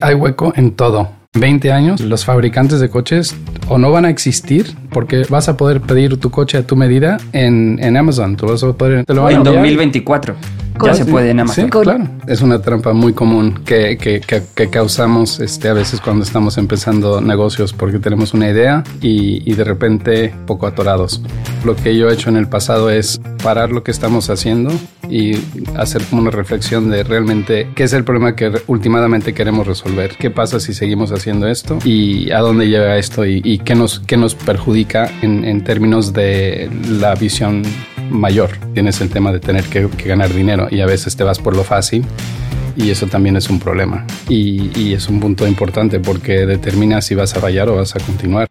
Hay hueco en todo. 20 años, los fabricantes de coches o no van a existir porque vas a poder pedir tu coche a tu medida en, en Amazon. Tú vas a poder, te lo van En enviar. 2024 ya se puede en Amazon. Sí, claro. Es una trampa muy común que, que, que, que causamos este, a veces cuando estamos empezando negocios porque tenemos una idea y, y de repente poco atorados. Lo que yo he hecho en el pasado es parar lo que estamos haciendo y hacer como una reflexión de realmente qué es el problema que últimamente queremos resolver. ¿Qué pasa si seguimos haciendo esto? ¿Y a dónde llega esto? ¿Y, y qué, nos, qué nos perjudica en, en términos de la visión mayor. Tienes el tema de tener que, ganar dinero y a veces te vas por lo fácil y eso también es un problema. Y, es un punto importante porque determina si vas a fallar o vas a continuar.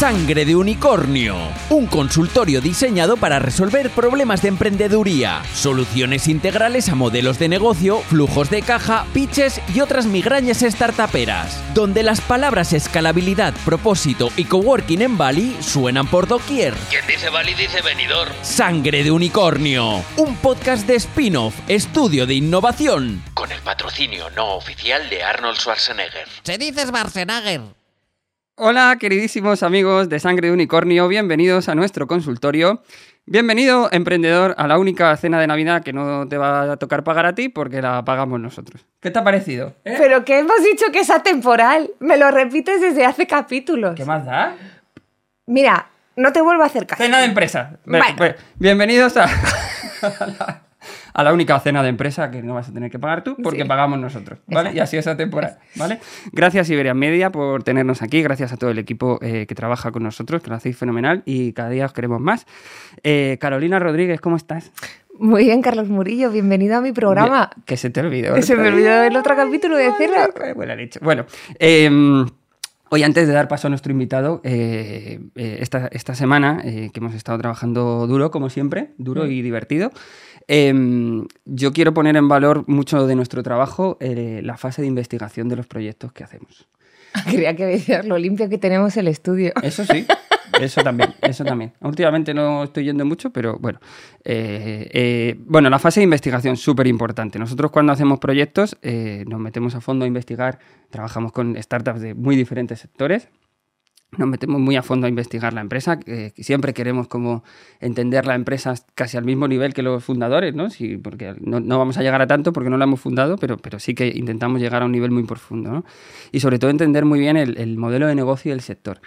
Sangre de Unicornio, un consultorio diseñado para resolver problemas de emprendeduría, soluciones integrales a modelos de negocio, flujos de caja, pitches y otras migrañas startuperas, donde las palabras escalabilidad, propósito y coworking en Bali suenan por doquier. Quien dice Bali dice venidor. Sangre de Unicornio, un podcast de spin-off, estudio de innovación. Con el patrocinio no oficial de Arnold Schwarzenegger. Se dice Schwarzenegger. Hola, queridísimos amigos de Sangre de Unicornio, bienvenidos a nuestro consultorio. Bienvenido, emprendedor, a la única cena de Navidad que no te va a tocar pagar a ti porque la pagamos nosotros. ¿Qué te ha parecido? ¿Eh? Pero que hemos dicho que es atemporal. Me lo repites desde hace capítulos. ¿Qué más da? Mira, no te vuelvo a hacer caso. Cena de empresa. Bueno. Bienvenidos a... a la única cena de empresa que no vas a tener que pagar tú porque sí. pagamos nosotros, ¿vale? Exacto. Y así es temporada, ¿vale? Gracias Iberia Media por tenernos aquí, gracias a todo el equipo eh, que trabaja con nosotros, que lo hacéis fenomenal y cada día os queremos más. Eh, Carolina Rodríguez, ¿cómo estás? Muy bien, Carlos Murillo, bienvenido a mi programa. Bien, que se te olvidó. Que se me olvidó el otro capítulo de decirlo. Bueno, bueno eh, Hoy, antes de dar paso a nuestro invitado, eh, eh, esta, esta, semana, eh, que hemos estado trabajando duro, como siempre, duro y divertido, em, yo quiero poner en valor mucho de nuestro trabajo eh, la fase de investigación de los proyectos que hacemos. Quería que decías lo limpio que tenemos el estudio. Eso sí, eso también, eso también. Últimamente no estoy yendo mucho, pero bueno. Eh, bueno, la fase de investigación, súper importante. Nosotros cuando hacemos proyectos eh, nos metemos a fondo a investigar, trabajamos con startups de muy diferentes sectores, nos metemos muy a fondo a investigar la empresa, eh, siempre queremos como entender la empresa casi al mismo nivel que los fundadores, ¿no? Sí, porque no, no, vamos a llegar a tanto porque no la hemos fundado, pero, pero sí que intentamos llegar a un nivel muy profundo, ¿no? Y sobre todo entender muy bien el, el modelo de negocio del sector.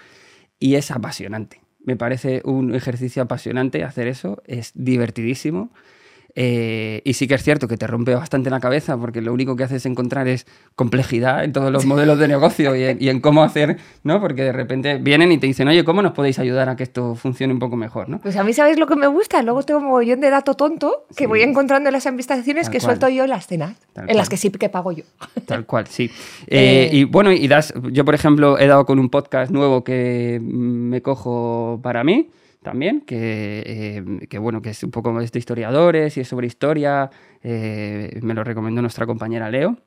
Y es apasionante. Me parece un ejercicio apasionante hacer eso, es divertidísimo. Eh, y sí que es cierto que te rompe bastante la cabeza porque lo único que haces es encontrar es complejidad en todos los modelos de negocio y en, y en, cómo hacer, ¿no? Porque de repente vienen y te dicen, oye, ¿cómo nos podéis ayudar a que esto funcione un poco mejor, ¿no? Pues a mí, ¿sabéis lo que me gusta? Luego tengo un mogollón de dato tonto que sí. voy encontrando en las investigaciones Tal que cual. suelto yo en las cenas, Tal en cual. las que sí que pago yo. Tal cual, sí. Eh, eh... y bueno, y das, yo por ejemplo he dado con un podcast nuevo que me cojo para mí también, que, eh, que, bueno, que es un poco de historiadores y es sobre historia. Eh, me lo recomendó nuestra compañera Leo.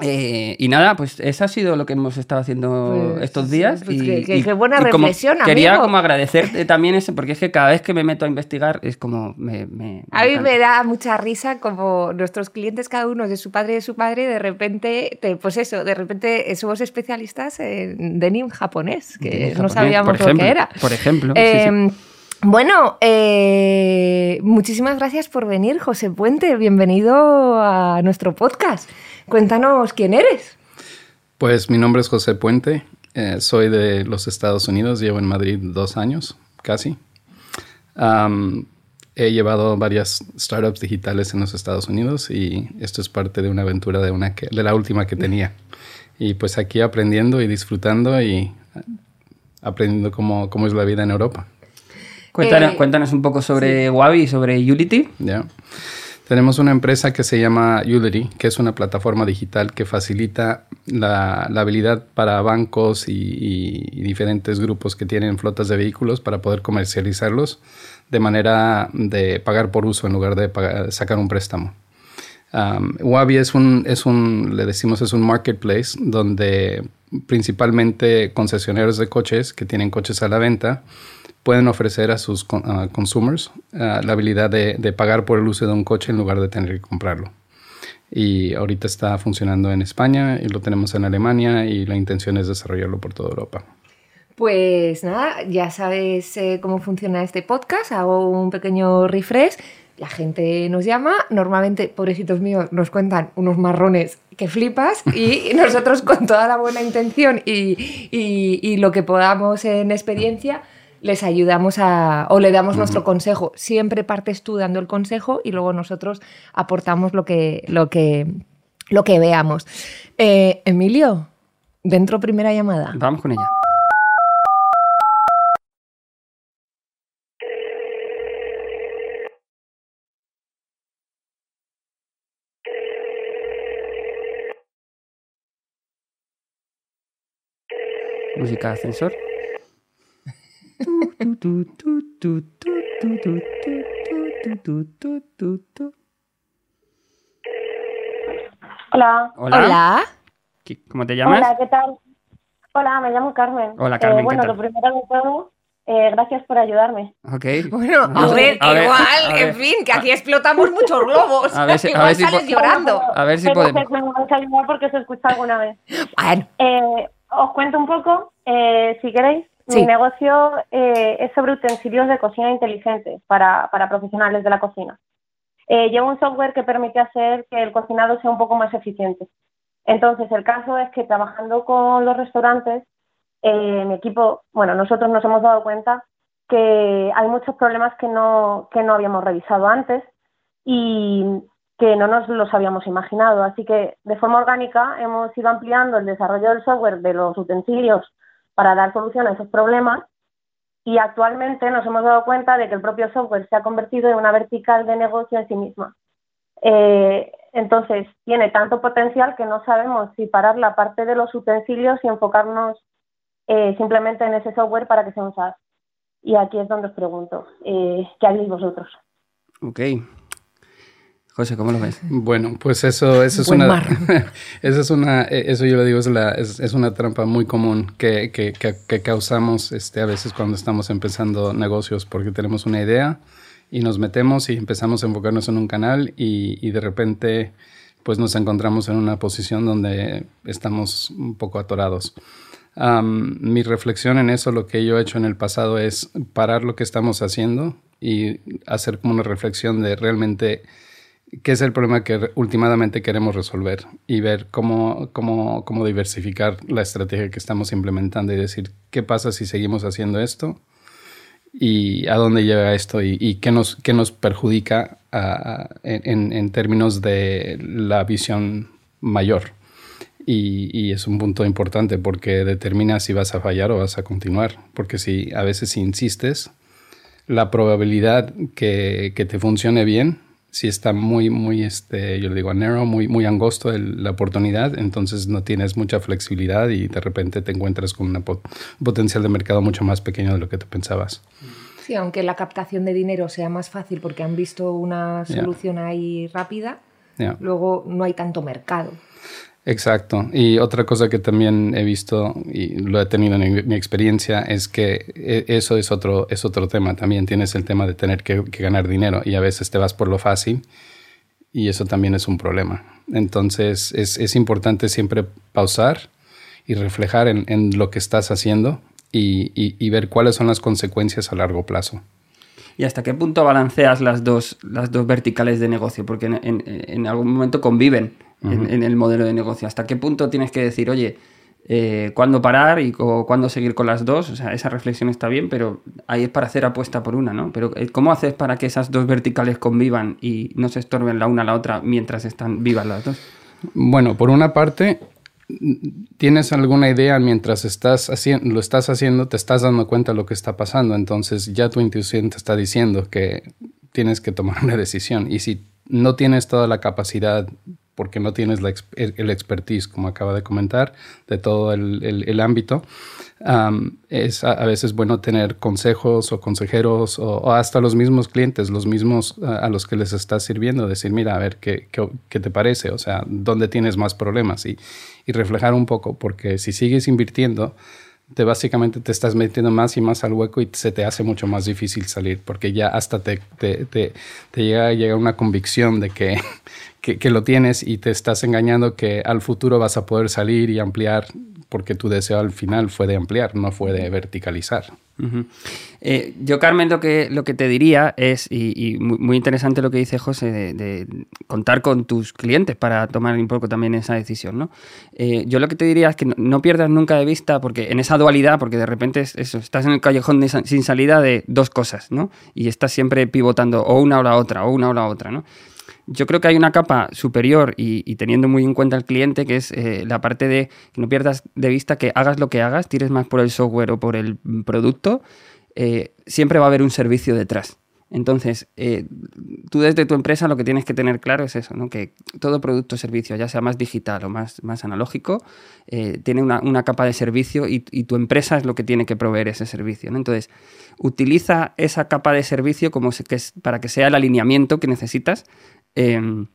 Eh, y nada, pues eso ha sido lo que hemos estado haciendo pues, estos días. Pues y, que, que, y, qué buena y reflexión, como, Quería como agradecerte también eso, porque es que cada vez que me meto a investigar es como... Me, me, a mí me da mucha risa como nuestros clientes, cada uno de su padre y de su padre, de repente, pues eso, de repente somos especialistas en denim japonés, que denim no japonés, sabíamos ejemplo, lo que era. Por ejemplo. Eh, sí, sí. Bueno, eh, muchísimas gracias por venir, José Puente. Bienvenido a nuestro podcast. Cuéntanos quién eres. Pues mi nombre es José Puente. Eh, soy de los Estados Unidos. Llevo en Madrid dos años, casi. Um, he llevado varias startups digitales en los Estados Unidos y esto es parte de una aventura de, una que, de la última que tenía. Y pues aquí aprendiendo y disfrutando y aprendiendo cómo, cómo es la vida en Europa. Cuéntanos, eh, cuéntanos un poco sobre sí. Wabi y sobre Unity. Ya. Yeah. Tenemos una empresa que se llama Udemy, que es una plataforma digital que facilita la, la habilidad para bancos y, y, diferentes grupos que tienen flotas de vehículos para poder comercializarlos de manera de pagar por uso en lugar de pagar, sacar un préstamo. Um, Wabi es un, es un, le decimos, es un marketplace donde principalmente concesionarios de coches que tienen coches a la venta pueden ofrecer a sus uh, consumers uh, la habilidad de, de, pagar por el uso de un coche en lugar de tener que comprarlo. y ahorita está funcionando en España y lo tenemos en Alemania y la intención es desarrollarlo por toda Europa. Pues nada, ya sabes eh, cómo funciona este podcast, hago un pequeño refresh. La gente nos llama, normalmente, pobrecitos míos, nos cuentan unos marrones que flipas y nosotros con toda la buena intención y, y lo que podamos en experiencia les ayudamos a, o le damos nuestro consejo. Siempre partes tú dando el consejo y luego nosotros aportamos lo que, lo que, lo que veamos. Eh, Emilio, dentro primera llamada. Vamos con ella. Música ascensor. Hola. Hola. ¿Cómo te llamas? Hola, ¿qué tal? Hola, me llamo Carmen. Hola, Carmen. Eh, bueno, lo primero de todo, eh, gracias por ayudarme. Ok. Bueno, a ver, A ver, igual, a ver. en fin, que aquí explotamos muchos globos. A ver si- a igual ver si sales llorando. A ver si Pero podemos. me vais a ayudar porque se escucha alguna vez. Bueno, Eh, os cuento un poco, eh, si queréis. Sí. Mi negocio eh, es sobre utensilios de cocina inteligentes para, para profesionales de la cocina. Eh, llevo un software que permite hacer que el cocinado sea un poco más eficiente. Entonces, el caso es que trabajando con los restaurantes, eh, mi equipo, bueno, nosotros nos hemos dado cuenta que hay muchos problemas que no, que no habíamos revisado antes y que no nos los habíamos imaginado. Así que de forma orgánica hemos ido ampliando el desarrollo del software de los utensilios para dar solución a esos problemas y actualmente nos hemos dado cuenta de que el propio software se ha convertido en una vertical de negocio en sí misma. Eh, entonces, tiene tanto potencial que no sabemos si parar la parte de los utensilios y enfocarnos eh, simplemente en ese software para que sea un SaaS. Y aquí es donde os pregunto, eh, ¿qué haréis vosotros? Ok. José, ¿cómo lo ves? Bueno, pues eso, eso es Buen una, eso es una, eh, eso yo le digo es, la, es, es una trampa muy común que, que, que, que causamos este, a veces cuando estamos empezando negocios porque tenemos una idea y nos metemos y empezamos a enfocarnos en un canal y, y de repente pues nos encontramos en una posición donde estamos un poco atorados. Am, mi reflexión en eso, lo que yo he hecho en el pasado es parar lo que estamos haciendo y hacer como una reflexión de realmente qué es el problema que últimamente queremos resolver y ver cómo, cómo, cómo diversificar la estrategia que estamos implementando y decir qué pasa si seguimos haciendo esto y a dónde llega esto y, qué, nos, qué nos perjudica en, en términos de la visión mayor. Y, y es un punto importante porque determina si vas a fallar o vas a continuar. Porque si a veces si insistes, la probabilidad que, que te funcione bien, si está muy, muy, este, yo le digo, narrow, muy, muy angosto el- la oportunidad, entonces no tienes mucha flexibilidad y de repente te encuentras con pot- un potencial de mercado mucho más pequeño de lo que te pensabas. sí, aunque la captación de dinero sea más fácil porque han visto una solución ahí rápida, luego no hay tanto mercado. Exacto. Y otra cosa que también he visto y lo he tenido en mi- experiencia es que e- eso es otro, es otro tema. También tienes el tema de tener que, ganar dinero y a veces te vas por lo fácil y eso también es un problema. Entonces es, es importante siempre pausar y reflejar en, lo que estás haciendo y, ver cuáles son las consecuencias a largo plazo. ¿Y hasta qué punto balanceas las dos, las dos verticales de negocio? Porque en algún momento conviven en, en el modelo de negocio. ¿Hasta qué punto tienes que decir, oye, eh, cuándo parar y o cuándo seguir con las dos? O sea, esa reflexión está bien, pero ahí es para hacer apuesta por una, ¿no? Pero eh, ¿cómo haces para que esas dos verticales convivan y no se estorben la una a la otra mientras están vivas las dos? Bueno, por una parte, tienes alguna idea mientras estás haciendo, lo estás haciendo, te estás dando cuenta de lo que está pasando, entonces ya tu intuición te está diciendo que tienes que tomar una decisión y si no tienes toda la capacidad porque no tienes la el, expertise, como acaba de comentar, de todo el, el- el ámbito, am, es a, a veces bueno tener consejos o consejeros o, o hasta los mismos clientes, los mismos a, a los que les estás sirviendo, decir, mira, a ver, ¿qué, qué, qué te parece? O sea, ¿dónde tienes más problemas? Y, y reflejar un poco, porque si sigues invirtiendo, te básicamente te estás metiendo más y más al hueco y se te hace mucho más difícil salir, porque ya hasta te, te, te, te llega, llega una convicción de que, que, lo tienes y te estás engañando que al futuro vas a poder salir y ampliar porque tu deseo al final fue de ampliar, no fue de verticalizar. Eh, yo, Carmen, lo que, lo que te diría es, y, muy, interesante lo que dice José, de, contar con tus clientes para tomar un poco también esa decisión. ¿no? Eh, yo lo que te diría es que no, pierdas nunca de vista, porque en esa dualidad, porque de repente estás en el callejón sin salida de dos cosas, ¿no? y estás siempre pivotando o una o la otra, o una o la otra. ¿no? Yo creo que hay una capa superior y, teniendo muy en cuenta al cliente, que es eh, la parte de que no pierdas de vista que hagas lo que hagas, tires más por el software o por el producto, eh, siempre va a haber un servicio detrás. Entonces, eh, tú desde tu empresa lo que tienes que tener claro es eso, ¿no? que todo producto o servicio, ya sea más digital o más, más analógico, tiene una, capa de servicio y, tu empresa es lo que tiene que proveer ese servicio. Entonces, utiliza esa capa de servicio como que es, para que sea el alineamiento que necesitas Em,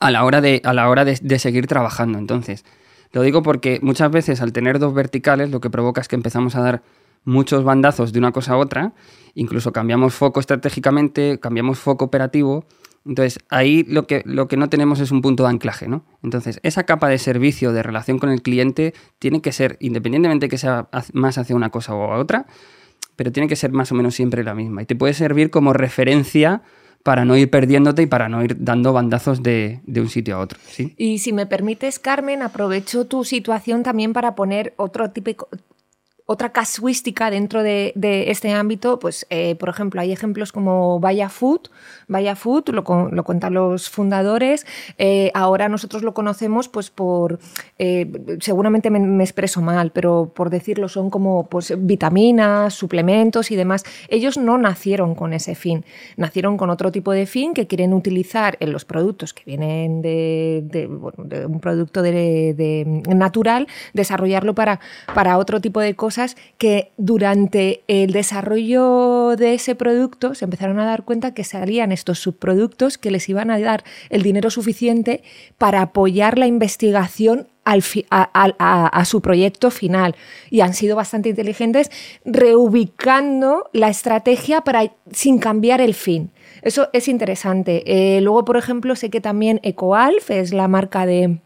a la hora, de, a la hora de, seguir trabajando. Entonces, lo digo porque muchas veces al tener dos verticales lo que provoca es que empezamos a dar muchos bandazos de una cosa a otra, incluso cambiamos foco estratégicamente, cambiamos foco operativo. Entonces, ahí lo que, lo que no tenemos es un punto de anclaje, ¿no? Entonces, esa capa de servicio, de relación con el cliente, tiene que ser, independientemente que sea más hacia una cosa o a otra, pero tiene que ser más o menos siempre la misma. Y te puede servir como referencia para no ir perdiéndote y para no ir dando bandazos de, un sitio a otro. ¿sí? Y si me permites, Carmen, aprovecho tu situación también para poner otro típico, otra casuística dentro de, este ámbito, pues eh, por ejemplo hay ejemplos como Vaya Food, Vaya Food lo, lo cuentan los fundadores, eh, ahora nosotros lo conocemos pues por, eh, seguramente me, expreso mal, pero por decirlo son como pues vitaminas, suplementos y demás. Ellos no nacieron con ese fin, nacieron con otro tipo de fin que quieren utilizar en los productos que vienen de, un producto de, natural, desarrollarlo para, para otro tipo de cosas que durante el desarrollo de ese producto se empezaron a dar cuenta que salían estos subproductos que les iban a dar el dinero suficiente para apoyar la investigación a, su proyecto final y han sido bastante inteligentes reubicando la estrategia para, sin cambiar el fin. Eso es interesante. Eh, luego, por ejemplo, sé que también EcoAlf es la marca de,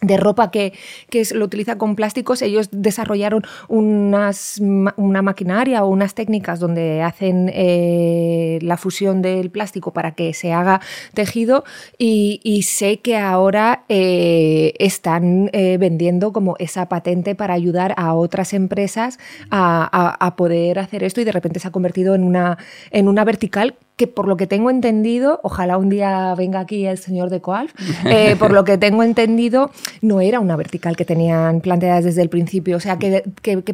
de ropa que, que, lo utiliza con plásticos, ellos desarrollaron unas, una maquinaria o unas técnicas donde hacen eh, la fusión del plástico para que se haga tejido y, sé que ahora eh, están eh, vendiendo como esa patente para ayudar a otras empresas a, a, poder hacer esto y de repente se ha convertido en una, en una vertical que por lo que tengo entendido, ojalá un día venga aquí el señor de Coalf, eh, por lo que tengo entendido, no era una vertical que tenían planteadas desde el principio. O sea, que,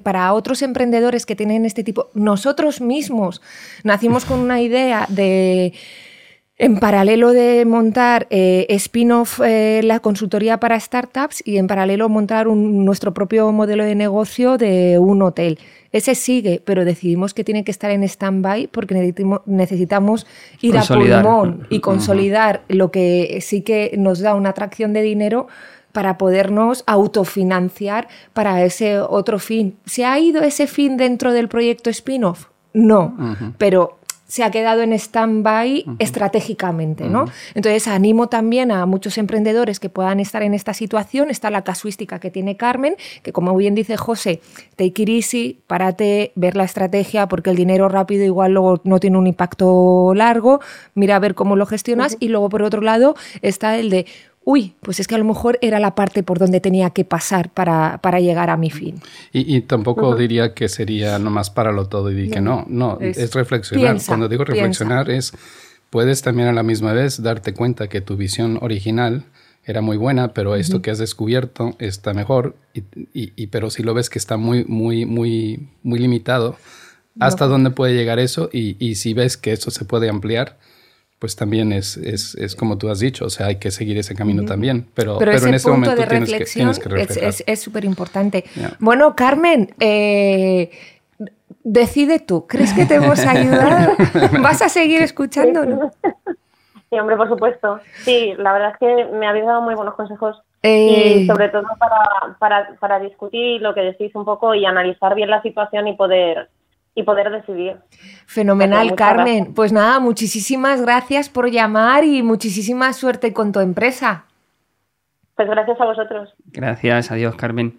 para otros emprendedores que tienen este tipo, nosotros mismos nacimos con una idea de... En paralelo de montar eh, spin-off eh, la consultoría para startups y en paralelo montar nuestro propio modelo de negocio de un hotel. Ese sigue, pero decidimos que tiene que estar en stand-by porque necesitamos ir a pulmón y consolidar lo que sí que nos da una atracción de dinero para podernos autofinanciar para ese otro fin. ¿Se ha ido ese fin dentro del proyecto spin-off? No, pero se ha quedado en stand-by estratégicamente, ¿no? Entonces animo también a muchos emprendedores que puedan estar en esta situación. Está la casuística que tiene Carmen, que como bien dice José, take it easy, párate, ver la estrategia, porque el dinero rápido igual luego no tiene un impacto largo, mira a ver cómo lo gestionas. Y luego por otro lado está el de uy, pues es que a lo mejor era la parte por donde tenía que pasar para, llegar a mi fin. Y, tampoco diría que sería nomás para lo todo y di que no, no, es, reflexionar. Cuando digo reflexionar es, puedes también a la misma vez darte cuenta que tu visión original era muy buena, pero esto que has descubierto está mejor, y, pero si lo ves que está muy, muy, muy, muy limitado, hasta dónde puede llegar eso y, si ves que eso se puede ampliar, pues también es, es, es, como tú has dicho, o sea, hay que seguir ese camino también, pero, pero, en este momento tienes, que, tienes que Es súper importante. Bueno, Carmen, eh, decide tú, ¿crees que te hemos ayudado? ¿Vas a seguir escuchándonos? Sí, hombre, por supuesto. Sí, la verdad es que me habéis dado muy buenos consejos y eh. sobre todo para, para, para discutir lo que decís un poco y analizar bien la situación y poder y poder decidir. Fenomenal, Carmen. gracias. Pues nada, muchísimas gracias por llamar y muchísima suerte con tu empresa. Pues gracias a vosotros. Gracias, adiós, Carmen.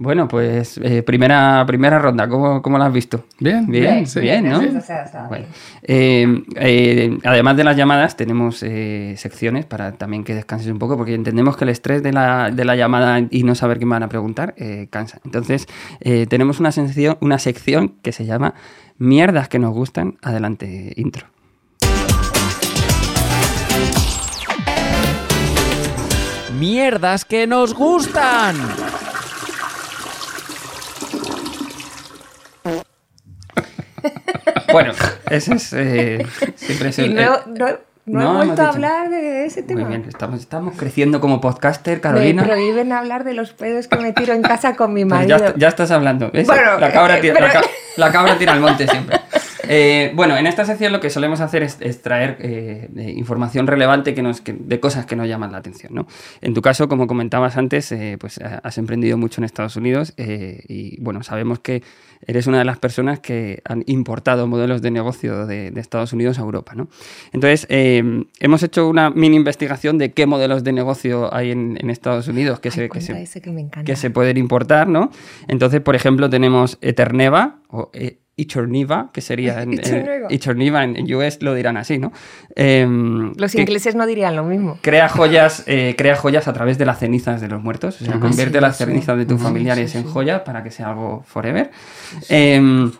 Bueno, pues eh, primera, primera ronda, ¿cómo, cómo la has visto? Bien, bien, bien, sí. bien, ¿no? O sea, está Bueno, bien. eh, eh, además de las llamadas, tenemos eh, secciones para también que descanses un poco, porque entendemos que el estrés de la, de la llamada y no saber qué me van a preguntar eh, cansa. Entonces, eh, tenemos una sección, una sección que se llama Mierdas que nos gustan. Adelante, intro. Mierdas que nos gustan. Bueno, ese es eh, siempre es el- no, el- no, no, No, he hemos vuelto a hablar de ese tema. Muy bien, estamos, estamos creciendo como podcaster, Me Carolina. prohíben hablar de los pedos que me tiro en casa con mi Pues marido. ya, ya estás hablando. Bueno, la, cabra eh, tira, pero- la cabra tira al monte siempre. Eh, bueno, en esta sección lo que solemos hacer es, es traer eh, eh, información relevante que nos, que- de cosas que nos llaman la atención. ¿no? En tu caso, como comentabas antes, eh, pues ha- has emprendido mucho en Estados Unidos y bueno, sabemos que eres una de las personas que han importado modelos de negocio de, de Estados Unidos a Europa. ¿no? Entonces, hemos hecho una mini investigación de qué modelos de negocio hay en, en Estados Unidos que Ay, se, que cuenta se, ese que me encanta. que se pueden importar, ¿no? Entonces, por ejemplo, tenemos Eterneva o eh, Ichorniva, que sería en. Ichorniva en en US lo dirán así, ¿no? Em, Los ingleses no dirían lo mismo. Crea joyas, eh, crea joyas a través de las cenizas de los muertos. O sea, convierte Sí, las sí. cenizas de tus familiares sí, en sí. joyas para que sea algo forever. Em,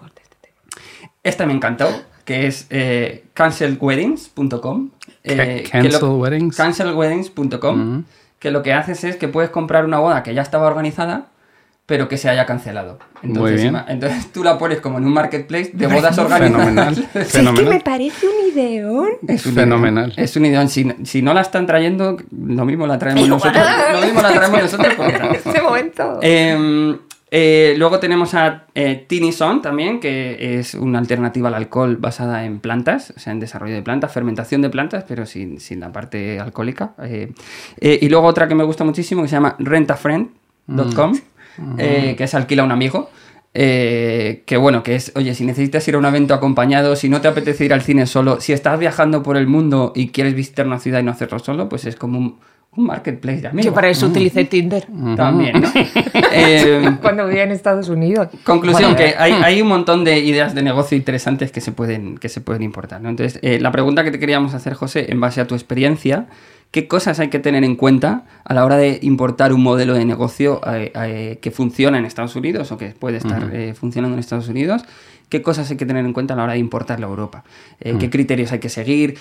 esta me encantó, que es eh, cancelweddings.com. eh, Ca- que lo- cancel weddings. cancelweddings.com, Ujú. que lo que haces es que puedes comprar una boda que ya estaba organizada, pero que se haya cancelado. Entonces, Muy bien. entonces tú la pones como en un marketplace de bodas organizadas. Fenomenal. Sí, es que me parece un ideón. Es un Fenomenal. ideón. Es un ideón. Si, si no la están trayendo, lo mismo la traemos nosotros. Lo mismo la traemos nosotros. En este momento. Eh, eh, luego tenemos a eh, Tiny Son también, que es una alternativa al alcohol basada en plantas, o sea, en desarrollo de plantas, fermentación de plantas, pero sin, sin la parte alcohólica. Eh, eh, y luego otra que me gusta muchísimo que se llama rentafriend.com, eh, que es alquila a un amigo. eh, que bueno, que es, oye, si necesitas ir a un evento acompañado, si no te apetece ir al cine solo, si estás viajando por el mundo y quieres visitar una ciudad y no hacerlo solo, pues es como un, un marketplace de amigos. Yo para eso utilicé Tinder. También, ¿no? Eh, Cuando vivía en Estados Unidos. Conclusión, que hay, hay un montón de ideas de negocio interesantes que se pueden, que se pueden importar. ¿no? Entonces, eh, la pregunta que te queríamos hacer, José, en base a tu experiencia, ¿qué cosas hay que tener en cuenta a la hora de importar un modelo de negocio eh, eh, que funciona en Estados Unidos o que puede estar eh, funcionando en Estados Unidos? ¿Qué cosas hay que tener en cuenta a la hora de importarlo a Europa? Eh, ¿Qué criterios hay que seguir?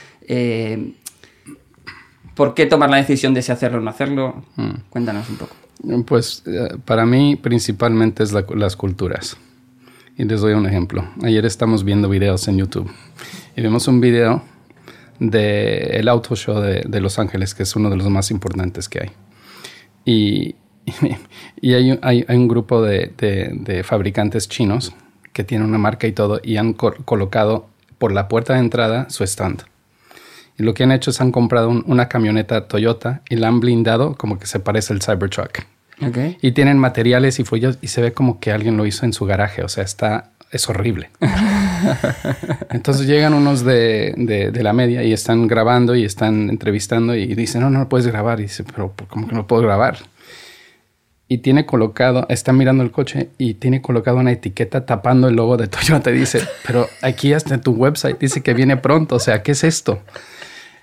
¿Por qué tomar la decisión de si hacerlo o no hacerlo? Cuéntanos un poco. Pues eh, para mí principalmente es la- las culturas. Y les doy un ejemplo. Ayer estamos viendo videos en YouTube y vimos un video del el auto show de, de Los Ángeles, que es uno de los más importantes que hay. Y, y hay, un- hay- hay un grupo de, de- de fabricantes chinos que tienen una marca y todo y han colocado por la puerta de entrada su stand. Y lo que han hecho es han comprado un- una camioneta Toyota y la han blindado como que se parece al Cybertruck. Ok. Y tienen materiales y follos y se ve como que alguien lo hizo en su garaje. O sea, está, es horrible. Entonces llegan unos de, de- de la media y están grabando y están entrevistando y dicen, no, no lo puedes grabar. Y dice, pero ¿cómo que no puedo grabar? Y tiene colocado, está mirando el coche y tiene colocado una etiqueta tapando el logo de Toyota. Y dice, pero aquí hasta en tu website dice que viene pronto. O sea, ¿qué es esto?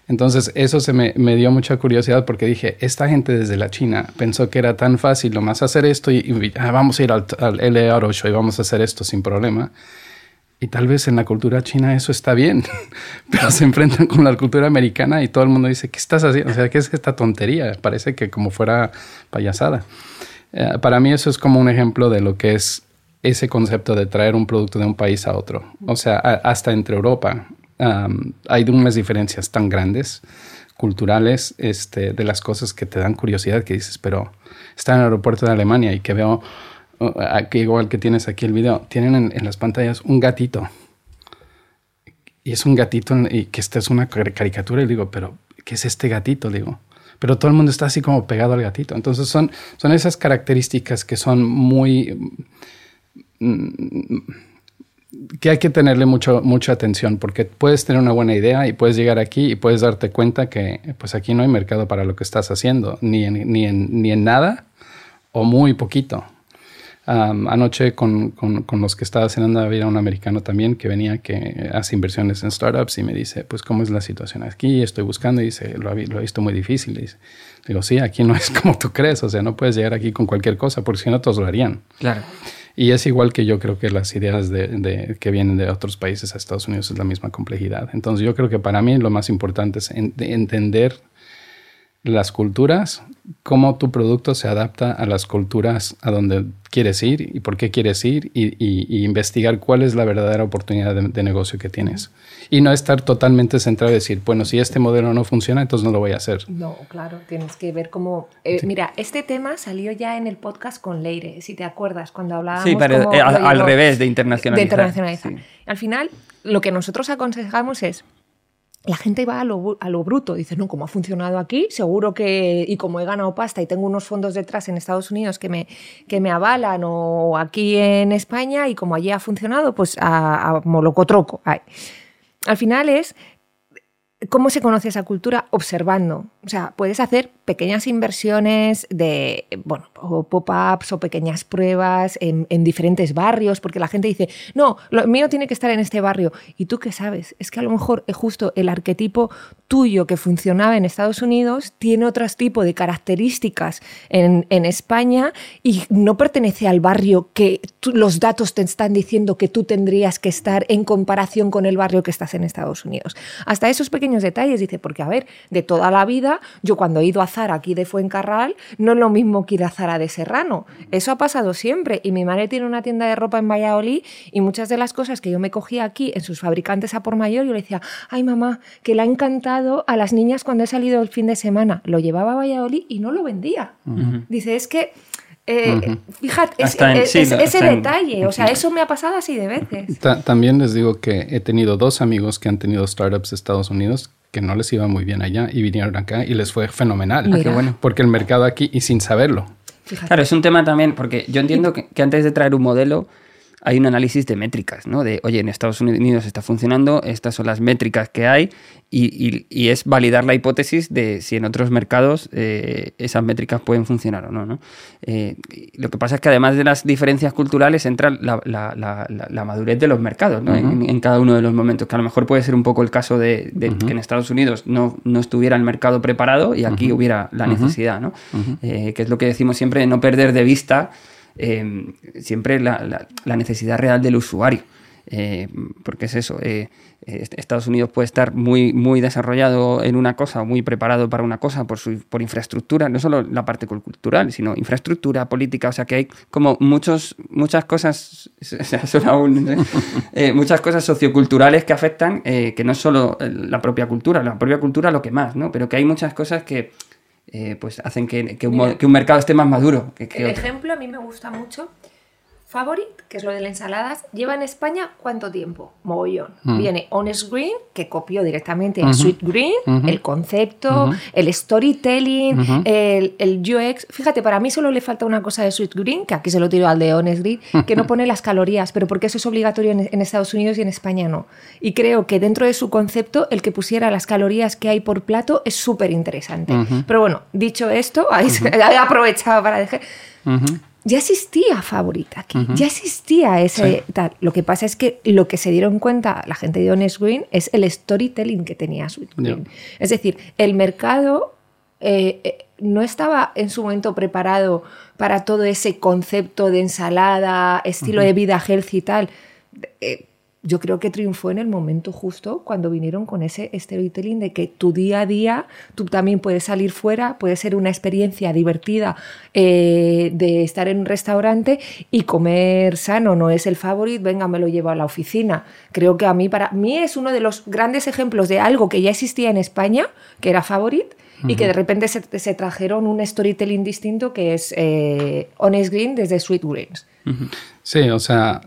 Entonces eso se me, me dio mucha curiosidad porque dije, esta gente desde la China pensó que era tan fácil nomás hacer esto y, y, ah, vamos a ir al, al LA Auto Show y vamos a hacer esto sin problema. Y tal vez en la cultura china eso está bien, pero se enfrentan con la cultura americana y todo el mundo dice, ¿qué estás haciendo? O sea, ¿qué es esta tontería? Parece que como fuera payasada. Eh, para mí eso es como un ejemplo de lo que es ese concepto de traer un producto de un país a otro. O sea, a- hasta entre Europa um, hay unas diferencias tan grandes culturales este, de las cosas que te dan curiosidad que dices, pero está en el aeropuerto de Alemania y que veo, aquí igual que tienes aquí el video, tienen en, en las pantallas un gatito. Y es un gatito y que esta es una car- caricatura y digo, pero ¿qué es este gatito? Digo, pero todo el mundo está así como pegado al gatito. Entonces son, son esas características que son muy... mm, que hay que tenerle mucho, mucha atención porque puedes tener una buena idea y puedes llegar aquí y puedes darte cuenta que pues aquí no hay mercado para lo que estás haciendo, ni en, ni en, ni en nada o muy poquito. anoche con, con, los que estaba cenando había un americano también que venía que hace inversiones en startups y me dice, pues cómo es la situación aquí, estoy buscando y dice, lo, lo visto muy difícil. dice, digo, sí, aquí no es como tú crees, o sea, no puedes llegar aquí con cualquier cosa porque si no todos lo harían. Claro. Y es igual que yo creo que las ideas de, que vienen de otros países a Estados Unidos es la misma complejidad. Entonces yo creo que para mí lo más importante es entender las culturas, cómo tu producto se adapta a las culturas a donde quieres ir y por qué quieres ir y, investigar cuál es la verdadera oportunidad de, negocio que tienes. Y no estar totalmente centrado en decir, bueno, si este modelo no funciona, entonces no lo voy a hacer. No, claro, tienes que ver cómo... Eh, mira, este tema salió ya en el podcast con Leire, si te acuerdas, cuando hablábamos... Sí, pero eh, al, revés, de internacionalizar. De internacionalizar. Al final, lo que nosotros aconsejamos es la gente va a lo, a lo, bruto, dice, no, como ha funcionado aquí, seguro que, y como he ganado pasta y tengo unos fondos detrás en Estados Unidos que me, que me avalan o aquí en España y como allí ha funcionado, pues a, a molocotroco. Al final es ¿Cómo se conoce esa cultura? Observando. O sea, puedes hacer pequeñas inversiones de, bueno, pop-ups o pequeñas pruebas en, diferentes barrios, porque la gente dice, no, lo mío tiene que estar en este barrio. ¿Y tú qué sabes? Es que a lo mejor es justo el arquetipo tuyo que funcionaba en Estados Unidos tiene otro tipo de características en, España y no pertenece al barrio que los datos te están diciendo que tú tendrías que estar en comparación con el barrio que estás en Estados Unidos. Hasta esos pequeños detalles, dice, porque a ver, de toda la vida, yo cuando he ido a Zara aquí de Fuencarral, no es lo mismo que ir a Zara de Serrano. Eso ha pasado siempre. Y mi madre tiene una tienda de ropa en Valladolid y muchas de las cosas que yo me cogía aquí en sus fabricantes a por mayor, yo le decía, ay mamá, que le ha encantado a las niñas cuando he salido el fin de semana. Lo llevaba a Valladolid y no lo vendía. Dice, es que eh, Fíjate, ese detalle, o sea, eso me ha pasado así de veces. también les digo que he tenido dos amigos que han tenido startups de Estados Unidos que no les iba muy bien allá y vinieron acá y les fue fenomenal. Ah, bueno. Porque el mercado aquí, y sin saberlo. Claro, es un tema también, porque yo entiendo que, que antes de traer un modelo hay un análisis de métricas, ¿no? De, oye, en Estados Unidos está funcionando, estas son las métricas que hay, y, es validar la hipótesis de si en otros mercados eh, esas métricas pueden funcionar o no, ¿no? Eh, lo que pasa es que además de las diferencias culturales entra la, madurez de los mercados, ¿no? en, cada uno de los momentos, que a lo mejor puede ser un poco el caso de, que en Estados Unidos no, no, estuviera el mercado preparado y aquí hubiera la necesidad, ¿no? Eh, que es lo que decimos siempre, de no perder de vista Em, siempre la, necesidad real del usuario. Eh, porque es eso, eh, Estados Unidos puede estar muy, muy desarrollado en una cosa, muy preparado para una cosa por, su, por infraestructura, no solo la parte cultural, sino infraestructura, política, o sea que hay como muchos, muchas cosas, eh, muchas cosas socioculturales que afectan, que no es solo la propia cultura, la propia cultura lo que más, ¿no? pero que hay muchas cosas que eh, pues hacen que, un, mercado esté más maduro. Que, el ejemplo a mí me gusta mucho. Favorit, que es lo de las ensaladas, lleva en España cuánto tiempo? Mogollón. Mm. Viene Honest Green, que copió directamente a Sweet Green, el concepto, el storytelling, el, el, UX. Fíjate, para mí solo le falta una cosa de Sweet Green, que aquí se lo tiro al de Honest Green, que no pone las calorías, pero porque eso es obligatorio en, Estados Unidos y en España no. Y creo que dentro de su concepto, el que pusiera las calorías que hay por plato es súper interesante. Pero bueno, dicho esto, ahí he aprovechado para dejar ya existía Favorita aquí, ya existía ese tal. Lo que pasa es que lo que se dieron cuenta la gente de Honest Green es el storytelling que tenía Sweet Green. Es decir, el mercado eh, eh, no estaba en su momento preparado para todo ese concepto de ensalada, estilo de vida healthy y tal. Eh, yo creo que triunfó en el momento justo cuando vinieron con ese storytelling de que tu día a día tú también puedes salir fuera, puede ser una experiencia divertida eh, de estar en un restaurante y comer sano, no es el favorito, venga, me lo llevo a la oficina. Creo que a mí, para mí es uno de los grandes ejemplos de algo que ya existía en España, que era favorite, y que de repente se, trajeron un storytelling distinto que es eh, Honest Green desde Sweet Greens. Sí, o sea,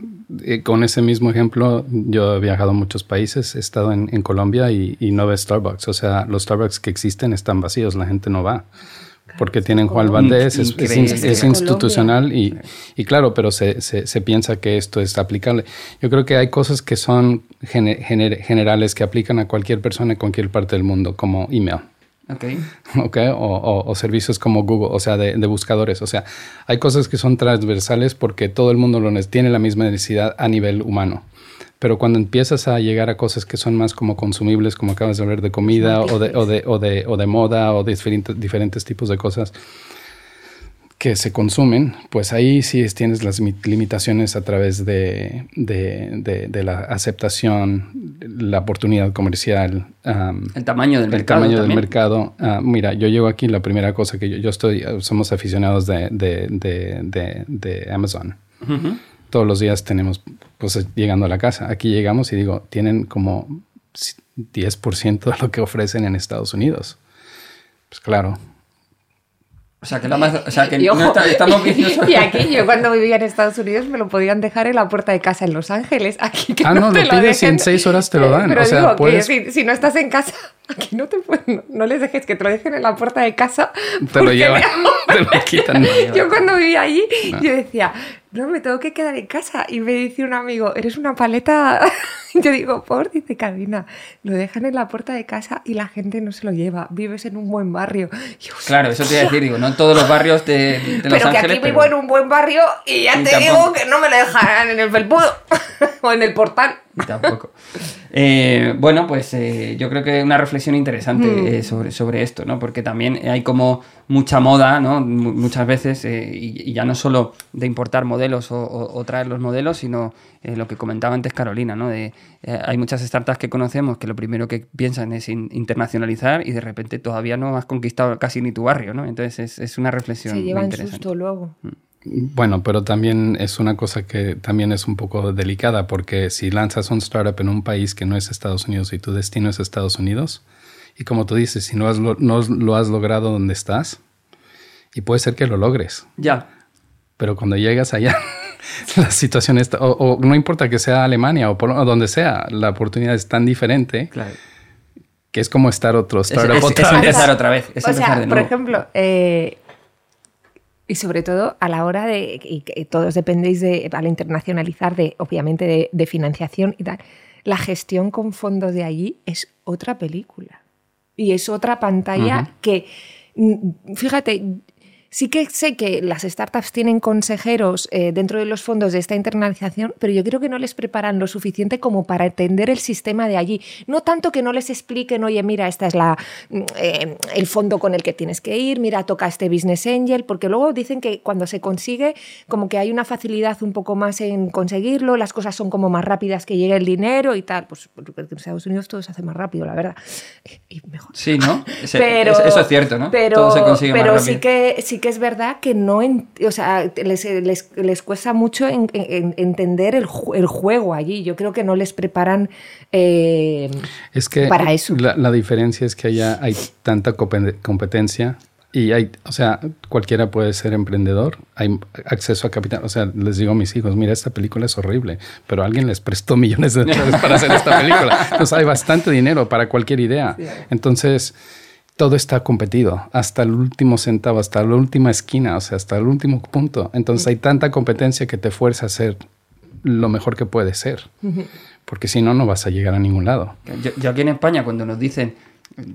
eh, con ese mismo ejemplo, yo he viajado a muchos países, he estado en, Colombia y, no ve Starbucks. O sea, los Starbucks que existen están vacíos, la gente no va. porque tienen Juan Valdés, es, es, es institucional y, y claro, pero se, se, se piensa que esto es aplicable. Yo creo que hay cosas que son gene- gener- generales que aplican a cualquier persona en cualquier parte del mundo, como email. Ok. ¿ok? O, o- o servicios como Google, o sea, de, de buscadores. O sea, hay cosas que son transversales porque todo el mundo lo tiene la misma necesidad a nivel humano. Pero cuando empiezas a llegar a cosas que son más como consumibles, como acabas de hablar de comida o de, o de, o de, o de moda o de diferentes, diferentes tipos de cosas que se consumen, pues ahí sí es- tienes las mi- limitaciones a través de, de, de- de la aceptación, la oportunidad comercial, am, El tamaño del el mercado. tamaño del mercado. Ah, mira, yo llego aquí, la primera cosa que yo, yo estoy, somos aficionados de, Amazon. Ujú. Todos los días tenemos, pues llegando a la casa. Aquí llegamos y digo, tienen como 10% de lo que ofrecen en Estados Unidos. Pues claro. O sea, que, la más, o sea, que Y no ojo, está- estamos viendo y aquí yo cuando vivía en Estados Unidos me lo podían dejar en la puerta de casa en Los Ángeles. Aquí que Ah, no, te lo pides y en seis horas te lo dan. Pero O sea, digo que puedes- si, si no estás en casa, aquí no te pueden, no, no les dejes que te lo dejen en la puerta de casa. Te lo llevan, me- te lo quitan. Yo cuando vivía allí, yo decía, no, me tengo que quedar en casa. Y me dice un amigo, eres una paleta. Yo digo, por, dice Carolina, lo dejan en la puerta de casa y la gente no se lo lleva. Vives en un buen barrio. Yo, Claro, eso te iba a decir, digo, no en todos los barrios de, de Los pero que Ángeles. aquí vivo en un buen barrio y ya Y te tampoco- digo que no me lo dejan en el felpudo o en el portal. Tampoco. Eh, bueno, pues eh, yo creo que una reflexión interesante Mm. eh, sobre, sobre esto, ¿no? Porque también hay como mucha moda, ¿no? Mu- muchas veces, eh, y, y ya no solo de importar modelos o, o- o traer los modelos, sino eh, lo que comentaba antes Carolina, ¿no? De, hay muchas startups que conocemos que lo primero que piensan es in- internacionalizar y de repente todavía no has conquistado casi ni tu barrio, ¿no? Entonces es, es una reflexión Se llevan interesante. susto luego. Bueno, pero también es una cosa que también es un poco delicada porque si lanzas un startup en un país que no es Estados Unidos y tu destino es Estados Unidos, y como tú dices, si no, has lo, no lo has logrado donde estás, y puede ser que lo logres, Ya, pero cuando llegas allá, la situación está, o, o no importa que sea Alemania o, Pol- o donde sea, la oportunidad es tan diferente claro. que es como estar otro Es, startup es- otra es vez. empezar otra vez. Es o empezar sea, de por ejemplo, eh, y sobre todo a la hora de, y que todos dependéis de, al internacionalizar, de, obviamente, de, de financiación y tal, la gestión con fondos de allí es otra película. Y es otra pantalla que, mm, fíjate, sí que sé que las startups tienen consejeros eh, dentro de los fondos de esta internalización, pero yo creo que no les preparan lo suficiente como para entender el sistema de allí. No tanto que no les expliquen, oye, mira, esta es la, mm, eh, el fondo con el que tienes que ir, mira, toca este business angel, porque luego dicen que cuando se consigue, como que hay una facilidad un poco más en conseguirlo, las cosas son como más rápidas que llegue el dinero y tal. Pues en Estados Unidos todo se hace más rápido, la verdad. Y mejor. Sí, ¿no? Pero, es- eso es cierto, ¿no? Pero, Todo se consigue más pero rápido. sí que sí que es verdad que no, o sea, les, les- les cuesta mucho en- en- entender el, ju- el juego allí. Yo creo que no les preparan eh, Es que para eso. La, la diferencia es que allá hay tanta competencia y hay, o sea, cualquiera puede ser emprendedor, hay acceso a capital. O sea, les digo a mis hijos, mira, esta película es horrible, pero alguien les prestó millones de dólares para hacer esta película. Entonces hay bastante dinero para cualquier idea. Entonces, todo está competido, hasta el último centavo, hasta la última esquina, o sea, hasta el último punto. Entonces hay tanta competencia que te fuerza a ser lo mejor que puedes ser. Porque si no, no vas a llegar a ningún lado. Yo, yo aquí en España, cuando nos dicen,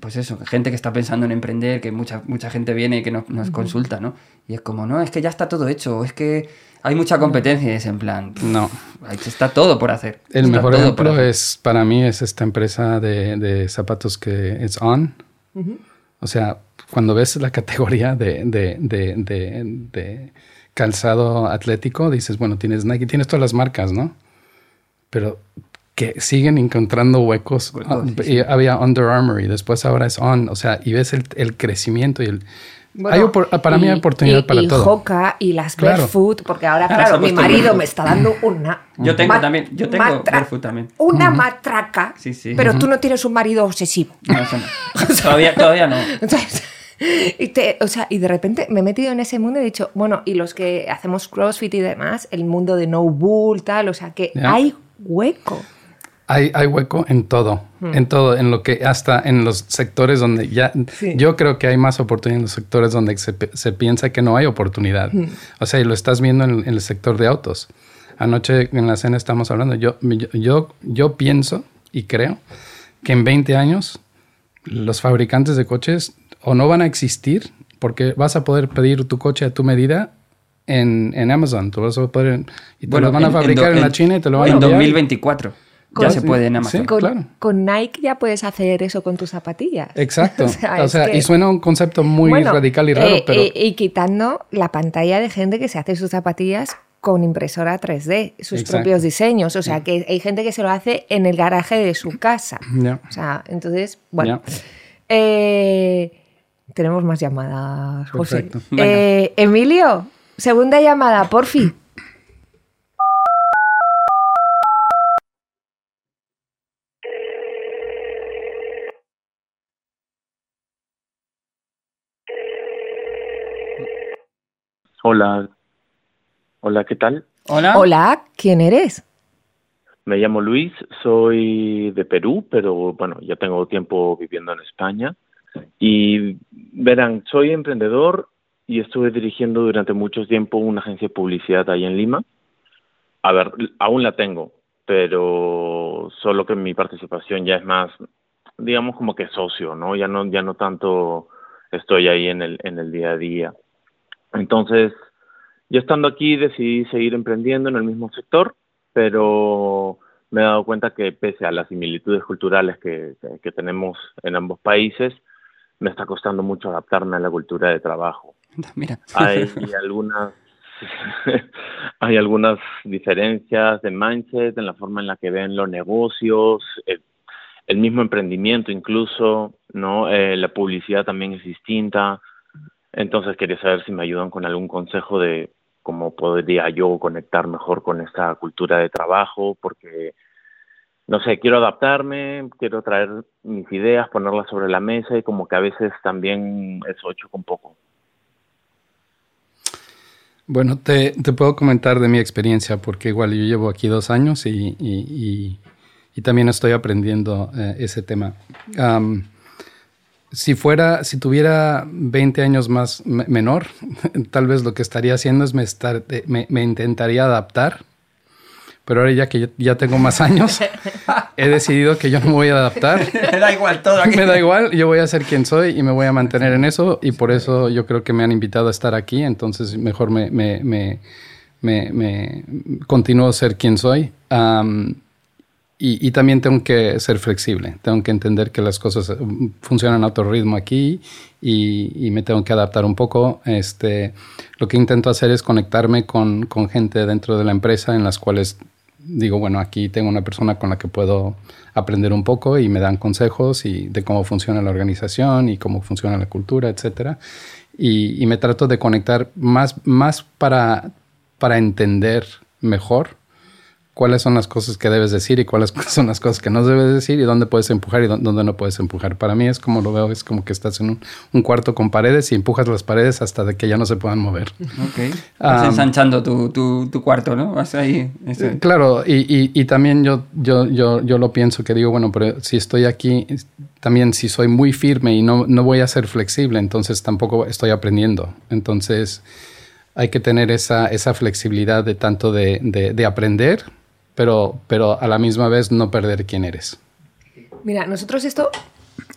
pues eso, gente que está pensando en emprender, que mucha, mucha gente viene y que nos, nos consulta, ¿no? Y es como, no, es que ya está todo hecho, o es que hay mucha competencia y es en plan, pff, No. está todo por hacer. El Está mejor ejemplo es, para mí, es esta empresa de, de zapatos que es On. O sea, cuando ves la categoría de, de, de, calzado atlético, dices, bueno, tienes Nike, tienes todas las marcas, ¿no? Pero que siguen encontrando huecos. Huecos, Ah, sí, y sí. había Under Armour y después ahora es On. O sea, y ves el, el crecimiento y el... Bueno, hay opor- para mí hay oportunidad y- para y todo. Hoka y las Claro. Barefoot, porque ahora, Ah, claro, mi marido Barefoot. me está dando una. Yo tengo también, yo tengo matra- Barefoot también. Una matraca. Sí, sí. Pero tú no tienes un marido obsesivo. No, eso no. todavía, todavía no. Y, te- o sea, y de repente me he metido en ese mundo y he dicho, bueno, y los que hacemos CrossFit y demás, el mundo de no bull, tal, o sea, que hay hueco hay, hay hueco en todo, hmm. en todo, en lo que hasta en los sectores donde ya yo creo que hay más oportunidad en los sectores donde se, se piensa que no hay oportunidad. Hmm. O sea, y lo estás viendo en, el sector de autos. Anoche en la cena estamos hablando, yo, yo, yo, yo pienso y creo que en 20 años los fabricantes de coches o no van a existir porque vas a poder pedir tu coche a tu medida en, en Amazon. Tú vas a poder, y te lo van a fabricar en, la China y te lo van a En 2024 ya se puede en Amazon. Sí, con, claro. con, Nike ya puedes hacer eso con tus zapatillas. Exacto. o sea, este y suena un concepto muy radical y raro, eh, pero... Eh, y quitando la pantalla de gente que se hace sus zapatillas con impresora 3D, sus propios diseños. O sea, mm. que hay gente que se lo hace en el garaje de su casa. Yeah. O sea, entonces, bueno. Eh, tenemos más llamadas, José. Emilio, segunda llamada, porfi. Hola. Hola, ¿qué tal? Hola. Hola, ¿quién eres? Me llamo Luis, soy de Perú, pero bueno, ya tengo tiempo viviendo en España. Y verán, soy emprendedor y estuve dirigiendo durante mucho tiempo una agencia de publicidad ahí en Lima. A ver, aún la tengo, pero solo que mi participación ya es más, digamos como que socio, ¿no? Ya no, ya no tanto estoy ahí en el, en el día a día. Entonces, yo estando aquí decidí seguir emprendiendo en el mismo sector, pero me he dado cuenta que pese a las similitudes culturales que, tenemos en ambos países, me está costando mucho adaptarme a la cultura de trabajo. Mira. Hay algunas hay algunas diferencias de mindset en la forma en la que ven los negocios, el, el mismo emprendimiento incluso, ¿no? Eh, la publicidad también es distinta. Entonces quería saber si me ayudan con algún consejo de cómo podría yo conectar mejor con esta cultura de trabajo, porque no sé, quiero adaptarme, quiero traer mis ideas, ponerlas sobre la mesa y como que a veces también eso choca un poco. Bueno, te, te puedo comentar de mi experiencia, porque igual yo llevo aquí dos años y, y- también estoy aprendiendo eh, ese tema. Si fuera, si tuviera 20 años más me- menor, tal vez lo que estaría haciendo es me, estar, me, me intentaría adaptar, pero ahora ya que yo- ya tengo más años, he decidido que yo no me voy a adaptar. Me da igual todo aquí. Me da igual, yo voy a ser quien soy y me voy a mantener en eso y por eso yo creo que me han invitado a estar aquí, entonces mejor me, me, me, me, continúo a ser quien soy. Am, y, y también tengo que ser flexible, tengo que entender que las cosas eh, funcionan a otro ritmo aquí y, y me tengo que adaptar un poco. Este, lo que intento hacer es conectarme con, con gente dentro de la empresa en las cuales digo, bueno, aquí tengo una persona con la que puedo aprender un poco y me dan consejos y de cómo funciona la organización y cómo funciona la cultura, etcétera. Y, y me trato de conectar más, más para, para entender mejor cuáles son las cosas que debes decir y cuáles son las cosas que no debes decir y dónde puedes empujar y dó- dónde no puedes empujar. Para mí es como lo veo, es como que estás en un, un cuarto con paredes y empujas las paredes hasta de que ya no se puedan mover. Ok. Vas Am, ensanchando tu, tu, tu cuarto, ¿no? Vas ahí. eso. Eh, Claro, y, y- y también yo, yo, yo, yo lo pienso que digo, bueno, pero si estoy aquí, también si soy muy firme y no, no voy a ser flexible, entonces tampoco estoy aprendiendo. Entonces hay que tener esa, esa flexibilidad de tanto de, de- de aprender, pero, pero a la misma vez no perder quién eres. Mira, nosotros esto,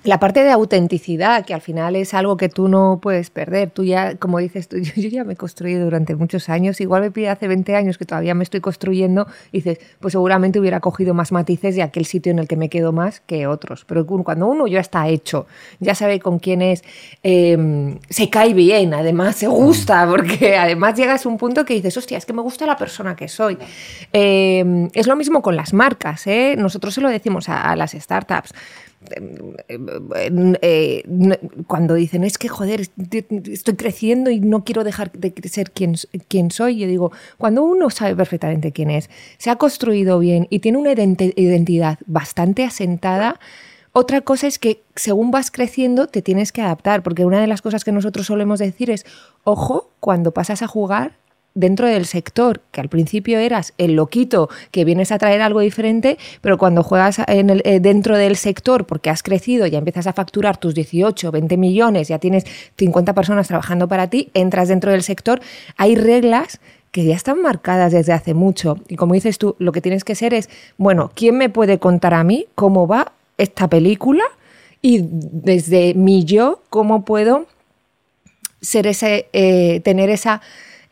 la parte de autenticidad, que al final es algo que tú no puedes perder. Tú ya, como dices tú, yo, yo ya me he construido durante muchos años. Igual me pide hace 20 años que todavía me estoy construyendo. Y dices, pues seguramente hubiera cogido más matices de aquel sitio en el que me quedo más que otros. Pero cu- cuando uno ya está hecho, ya sabe con quién es, eh, se cae bien, además se gusta, porque además llegas a un punto que dices, hostia, es que me gusta la persona que soy. Eh, es lo mismo con las marcas, ¿eh? Nosotros se lo decimos a, a las startups. Eh, eh, n- cuando dicen es que joder est- estoy creciendo y no quiero dejar de ser quien, quien soy yo digo cuando uno sabe perfectamente quién es se ha construido bien y tiene una identi- identidad bastante asentada otra cosa es que según vas creciendo te tienes que adaptar porque una de las cosas que nosotros solemos decir es ojo cuando pasas a jugar dentro del sector, que al principio eras el loquito que vienes a traer algo diferente, pero cuando juegas eh, dentro del sector porque has crecido, ya empiezas a facturar tus 18, 20 millones, ya tienes 50 personas trabajando para ti, entras dentro del sector, hay reglas que ya están marcadas desde hace mucho. Y como dices tú, lo que tienes que ser es, bueno, ¿quién me puede contar a mí cómo va esta película? Y desde mi yo, ¿cómo puedo ser ese, eh, tener esa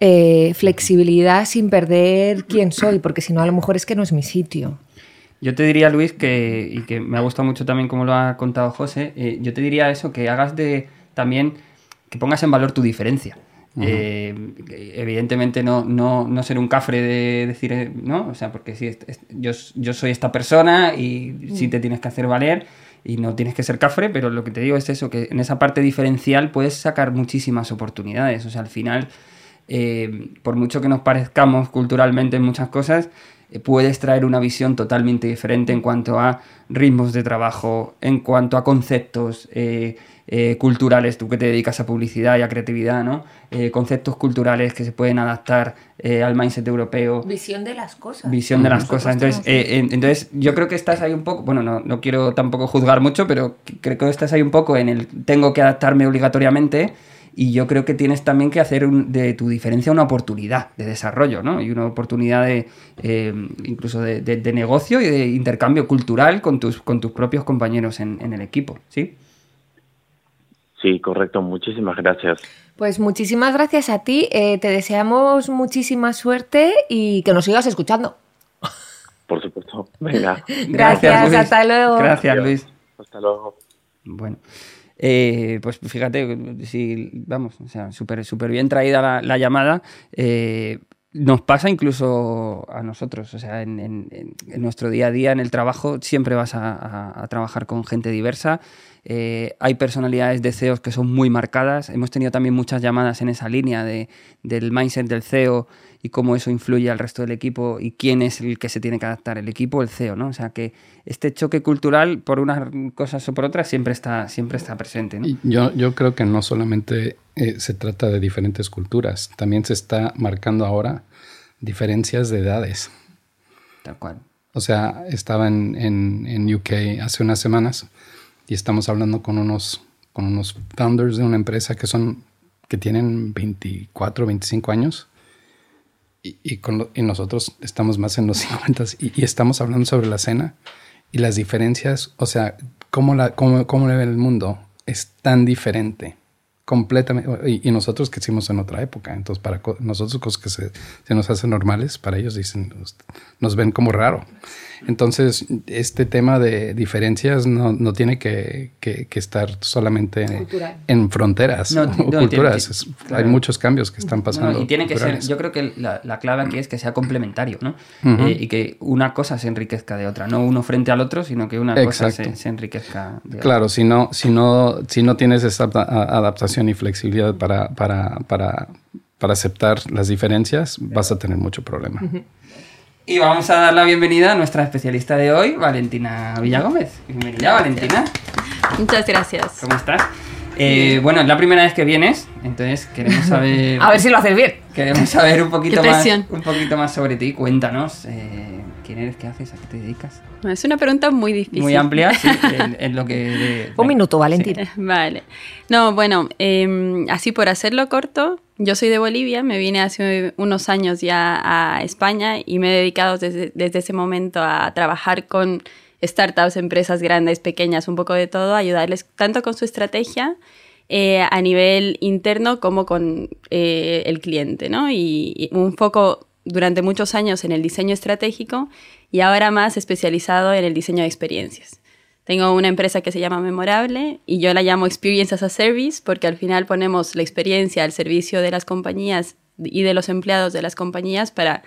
eh, flexibilidad sin perder quién soy? Porque si no, a lo mejor es que no es mi sitio. Yo te diría, Luis, que, y que me ha gustado mucho también como lo ha contado José, eh, yo te diría eso, que hagas de también, que pongas en valor tu diferencia. Eh, evidentemente no, no, no, ser un cafre de decir, ¿no? O sea, porque si yo, yo, soy esta persona y si te tienes que hacer valer y no tienes que ser cafre, pero lo que te digo es eso, que en esa parte diferencial puedes sacar muchísimas oportunidades. O sea, al final, eh, por mucho que nos parezcamos culturalmente en muchas cosas, puedes traer una visión totalmente diferente en cuanto a ritmos de trabajo, en cuanto a conceptos. Eh, culturales, tú que te dedicas a publicidad y a creatividad, ¿no? Eh, conceptos culturales que se pueden adaptar eh, al mindset europeo. Visión de las cosas. Visión de las cosas. Entonces, entonces, yo creo que estás ahí un poco, bueno, no, no quiero tampoco juzgar mucho, pero creo que estás ahí un poco en el tengo que adaptarme obligatoriamente. Y yo creo que tienes también que hacer de tu diferencia una oportunidad de desarrollo, ¿no? Y una oportunidad de incluso de, de, negocio y de intercambio cultural con tus, con tus propios compañeros en, en el equipo, ¿sí? Sí, correcto. Muchísimas gracias. Pues muchísimas gracias a ti. Eh, te deseamos muchísima suerte y que nos sigas escuchando. Por supuesto. Venga. gracias, hasta luego. Gracias, Luis. Hasta luego. Bueno. Eh, pues fíjate, si vamos, o sea, súper super bien traída la, llamada. Eh, nos pasa incluso a nosotros, o sea, en, nuestro día a día, en el trabajo, siempre vas a trabajar con gente diversa. Eh, hay personalidades de CEOs que son muy marcadas. Hemos tenido también muchas llamadas en esa línea de, del mindset del CEO y cómo eso influye al resto del equipo y quién es el que se tiene que adaptar, el equipo o el CEO, ¿no? O sea que este choque cultural por unas cosas o por otras siempre está, siempre está presente. Yo, yo creo que no solamente eh, se trata de diferentes culturas, también se está marcando ahora diferencias de edades. Tal cual. O sea, estaba en, en, en UK hace unas semanas y estamos hablando con unos, con unos founders de una empresa que son que tienen 24, 25 años y, y, con y nosotros estamos más en los 50 y, estamos hablando sobre la cena y las diferencias, o sea, cómo, la, cómo, cómo le ven el mundo es tan diferente completamente. Y, nosotros que hicimos en otra época. Entonces, para nosotros, cosas que se, se, nos hacen normales, para ellos dicen, nos ven como raro. Entonces, este tema de diferencias no, no tiene que, que, estar solamente en fronteras o culturas. Hay muchos cambios que están pasando. y tiene que ser, yo creo que la, la, clave aquí es que sea complementario, ¿no? Eh, y que una cosa se enriquezca de otra, no uno frente al otro, sino que una cosa se, se, enriquezca de Claro, si no, si, no, si no tienes esa adaptación y flexibilidad para, para, para, para aceptar las diferencias, vas a tener mucho problema. Y vamos a dar la bienvenida a nuestra especialista de hoy, Valentina Villagómez. Bienvenida, Valentina. Muchas gracias. ¿Cómo estás? Eh, bueno, es la primera vez que vienes, entonces queremos saber. a ver si lo haces bien. Queremos saber un poquito, más, un poquito más sobre ti. Cuéntanos. Eh, ¿Quién eres? ¿Qué haces? ¿A qué te dedicas? Es una pregunta muy difícil. Muy amplia, sí, en, lo que... Un minuto, Valentina. Vale. No, bueno, em, así por hacerlo corto, yo soy de Bolivia, me vine hace unos años ya a España y me he dedicado desde, desde ese momento a trabajar con startups, empresas grandes, pequeñas, un poco de todo, ayudarles tanto con su estrategia eh, a nivel interno como con eh, el cliente, ¿no? Y, y, un foco durante muchos años en el diseño estratégico y ahora más especializado en el diseño de experiencias. Tengo una empresa que se llama Memorable y yo la llamo Experience as a Service porque al final ponemos la experiencia al servicio de las compañías y de los empleados de las compañías para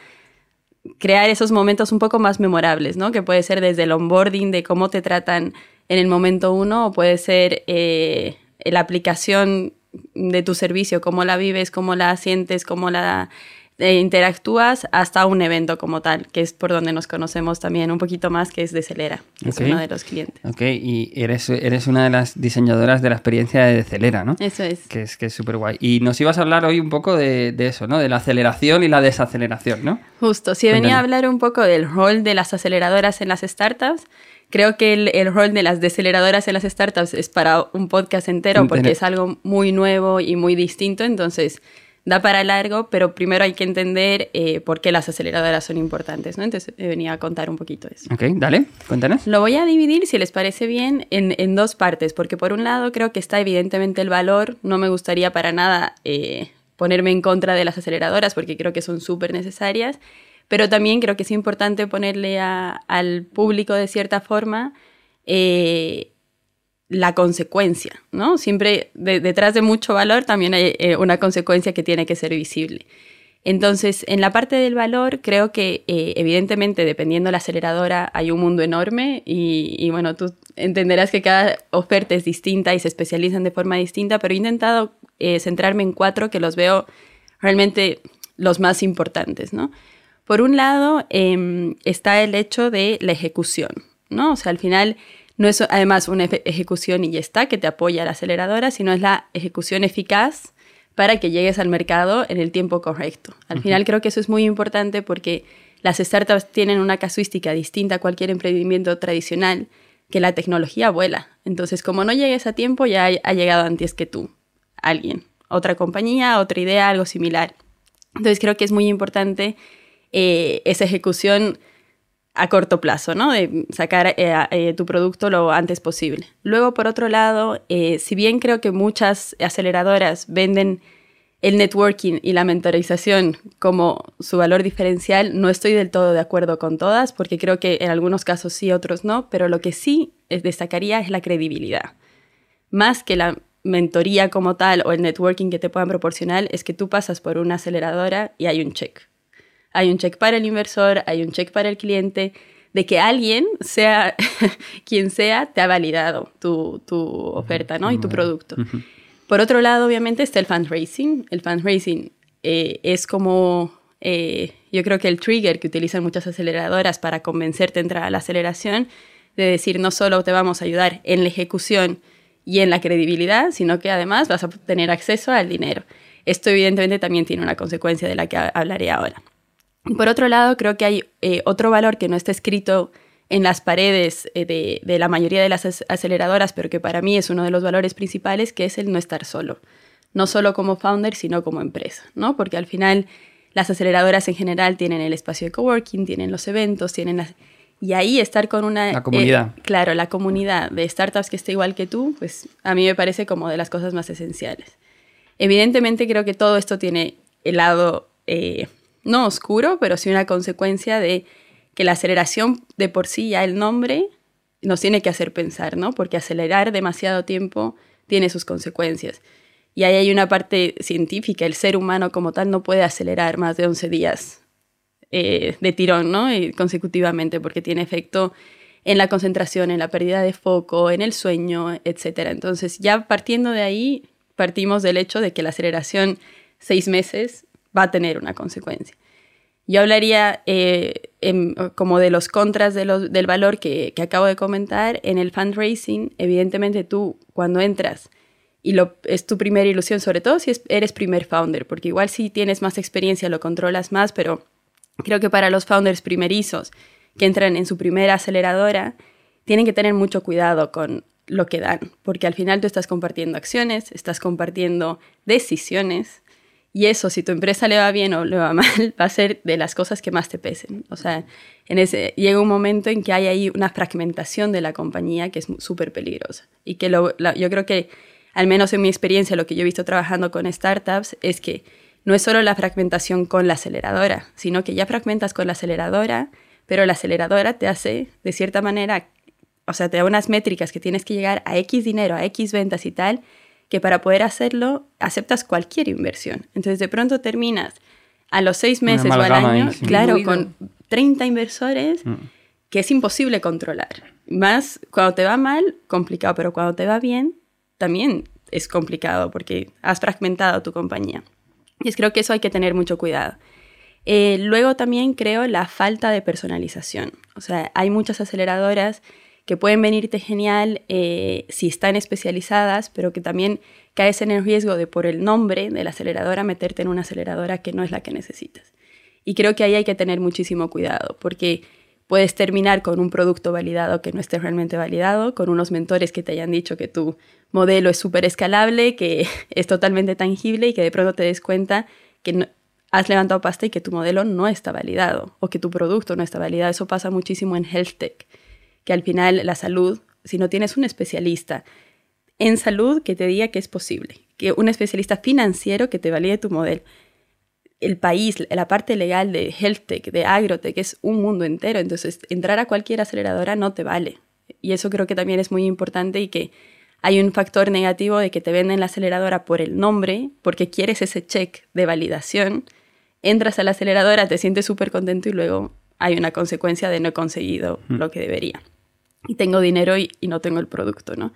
crear esos momentos un poco más memorables, ¿no? Que puede ser desde el onboarding de cómo te tratan en el momento uno o puede ser eh, la aplicación de tu servicio, cómo la vives, cómo la sientes, cómo la eh, interactúas hasta un evento como tal, que es por donde nos conocemos también un poquito más, que es de Celera, que es uno de los clientes. Ok, y eres, eres una de las diseñadoras de la experiencia de Celera, ¿no? Eso es. Que es que es súper guay. Y nos ibas a hablar hoy un poco de, de, eso, ¿no? De la aceleración y la desaceleración, ¿no? Justo, sí, venía a hablar un poco del rol de las aceleradoras en las startups. Creo que el, el, rol de las deceleradoras en las startups es para un podcast entero porque es algo muy nuevo y muy distinto, entonces da para largo, pero primero hay que entender eh, por qué las aceleradoras son importantes, ¿no? Entonces venía a contar un poquito eso. Ok, dale, cuéntanos. Lo voy a dividir, si les parece bien, en, en dos partes, porque por un lado creo que está evidentemente el valor, no me gustaría para nada eh, ponerme en contra de las aceleradoras, porque creo que son súper necesarias, pero también creo que es importante ponerle a, al público de cierta forma eh, la consecuencia, ¿no? Siempre detrás de mucho valor también hay eh, una consecuencia que tiene que ser visible. Entonces, en la parte del valor, creo que eh, evidentemente, dependiendo de la aceleradora, hay un mundo enorme y, y, bueno, tú entenderás que cada oferta es distinta y se especializan de forma distinta, pero he intentado eh, centrarme en cuatro que los veo realmente los más importantes, ¿no? Por un lado, eh, está el hecho de la ejecución, ¿no? O sea, al final no es además una ejecución y ya está, que te apoya la aceleradora, sino es la ejecución eficaz para que llegues al mercado en el tiempo correcto. Al final creo que eso es muy importante porque las startups tienen una casuística distinta a cualquier emprendimiento tradicional, que la tecnología vuela. Entonces, como no llegues a tiempo, ya ha llegado antes que tú, alguien, otra compañía, otra idea, algo similar. Entonces, creo que es muy importante eh, esa ejecución a corto plazo, ¿no? De sacar eh, eh, tu producto lo antes posible. Luego, por otro lado, eh, si bien creo que muchas aceleradoras venden el networking y la mentorización como su valor diferencial, no estoy del todo de acuerdo con todas, porque creo que en algunos casos sí, otros no, pero lo que sí destacaría es la credibilidad. Más que la mentoría como tal o el networking que te puedan proporcionar, es que tú pasas por una aceleradora y hay un check hay un check para el inversor, hay un check para el cliente, de que alguien, sea quien sea, te ha validado tu, tu oferta ¿no? y tu producto. Por otro lado, obviamente, está el fundraising. El fundraising eh, es como, eh, yo creo que el trigger que utilizan muchas aceleradoras para convencerte a entrar a la aceleración, de decir, no solo te vamos a ayudar en la ejecución y en la credibilidad, sino que además vas a tener acceso al dinero. Esto evidentemente también tiene una consecuencia de la que hablaré ahora. Por otro lado, creo que hay eh, otro valor que no está escrito en las paredes eh, de, de, la mayoría de las aceleradoras, pero que para mí es uno de los valores principales, que es el no estar solo. No solo como founder, sino como empresa, ¿no? Porque al final las aceleradoras en general tienen el espacio de coworking, tienen los eventos, tienen las... Y ahí estar con una... La comunidad. Eh, claro, la comunidad de startups que esté igual que tú, pues a mí me parece como de las cosas más esenciales. Evidentemente creo que todo esto tiene el lado eh, no oscuro, pero sí una consecuencia de que la aceleración de por sí, ya el nombre, nos tiene que hacer pensar, ¿no? Porque acelerar demasiado tiempo tiene sus consecuencias. Y ahí hay una parte científica, el ser humano como tal no puede acelerar más de 11 días eh, de tirón, ¿no? Y consecutivamente, porque tiene efecto en la concentración, en la pérdida de foco, en el sueño, etc. Entonces, ya partiendo de ahí, partimos del hecho de que la aceleración seis meses va a tener una consecuencia. Yo hablaría eh, como de los contras de los, del valor que, que, acabo de comentar. En el fundraising, evidentemente tú cuando entras y lo, es tu primera ilusión, sobre todo si es, eres primer founder, porque igual si tienes más experiencia lo controlas más, pero creo que para los founders primerizos que entran en su primera aceleradora, tienen que tener mucho cuidado con lo que dan, porque al final tú estás compartiendo acciones, estás compartiendo decisiones, y eso, si tu empresa le va bien o le va mal, va a ser de las cosas que más te pesen. O sea, en ese, llega un momento en que hay ahí una fragmentación de la compañía que es súper peligrosa. Y que lo, yo creo que, al menos en mi experiencia, lo que yo he visto trabajando con startups es que no es solo la fragmentación con la aceleradora, sino que ya fragmentas con la aceleradora, pero la aceleradora te hace, de cierta manera, o sea, te da unas métricas que tienes que llegar a X dinero, a X ventas y tal, que para poder hacerlo aceptas cualquier inversión. Entonces de pronto terminas a los seis meses o al año, ahí, sí. claro, con 30 inversores mm. que es imposible controlar. Más cuando te va mal, complicado, pero cuando te va bien, también es complicado porque has fragmentado tu compañía. Y es creo que eso hay que tener mucho cuidado. Eh, luego también creo la falta de personalización. O sea, hay muchas aceleradoras que pueden venirte genial eh, si están especializadas, pero que también caes en el riesgo de por el nombre de la aceleradora meterte en una aceleradora que no es la que necesitas. Y creo que ahí hay que tener muchísimo cuidado, porque puedes terminar con un producto validado que no esté realmente validado, con unos mentores que te hayan dicho que tu modelo es súper escalable, que es totalmente tangible y que de pronto te des cuenta que has levantado pasta y que tu modelo no está validado o que tu producto no está validado. Eso pasa muchísimo en health tech, que al final la salud, si no tienes un especialista en salud que te diga que es posible, que un especialista financiero que te valide tu modelo, el país, la parte legal de health tech, de agrotech, es un mundo entero. Entonces, entrar a cualquier aceleradora no te vale. Y eso creo que también es muy importante y que hay un factor negativo de que te venden la aceleradora por el nombre, porque quieres ese check de validación. Entras a la aceleradora, te sientes súper contento y luego hay una consecuencia de no he conseguido mm. lo que debería. Y tengo dinero y, y no tengo el producto, ¿no?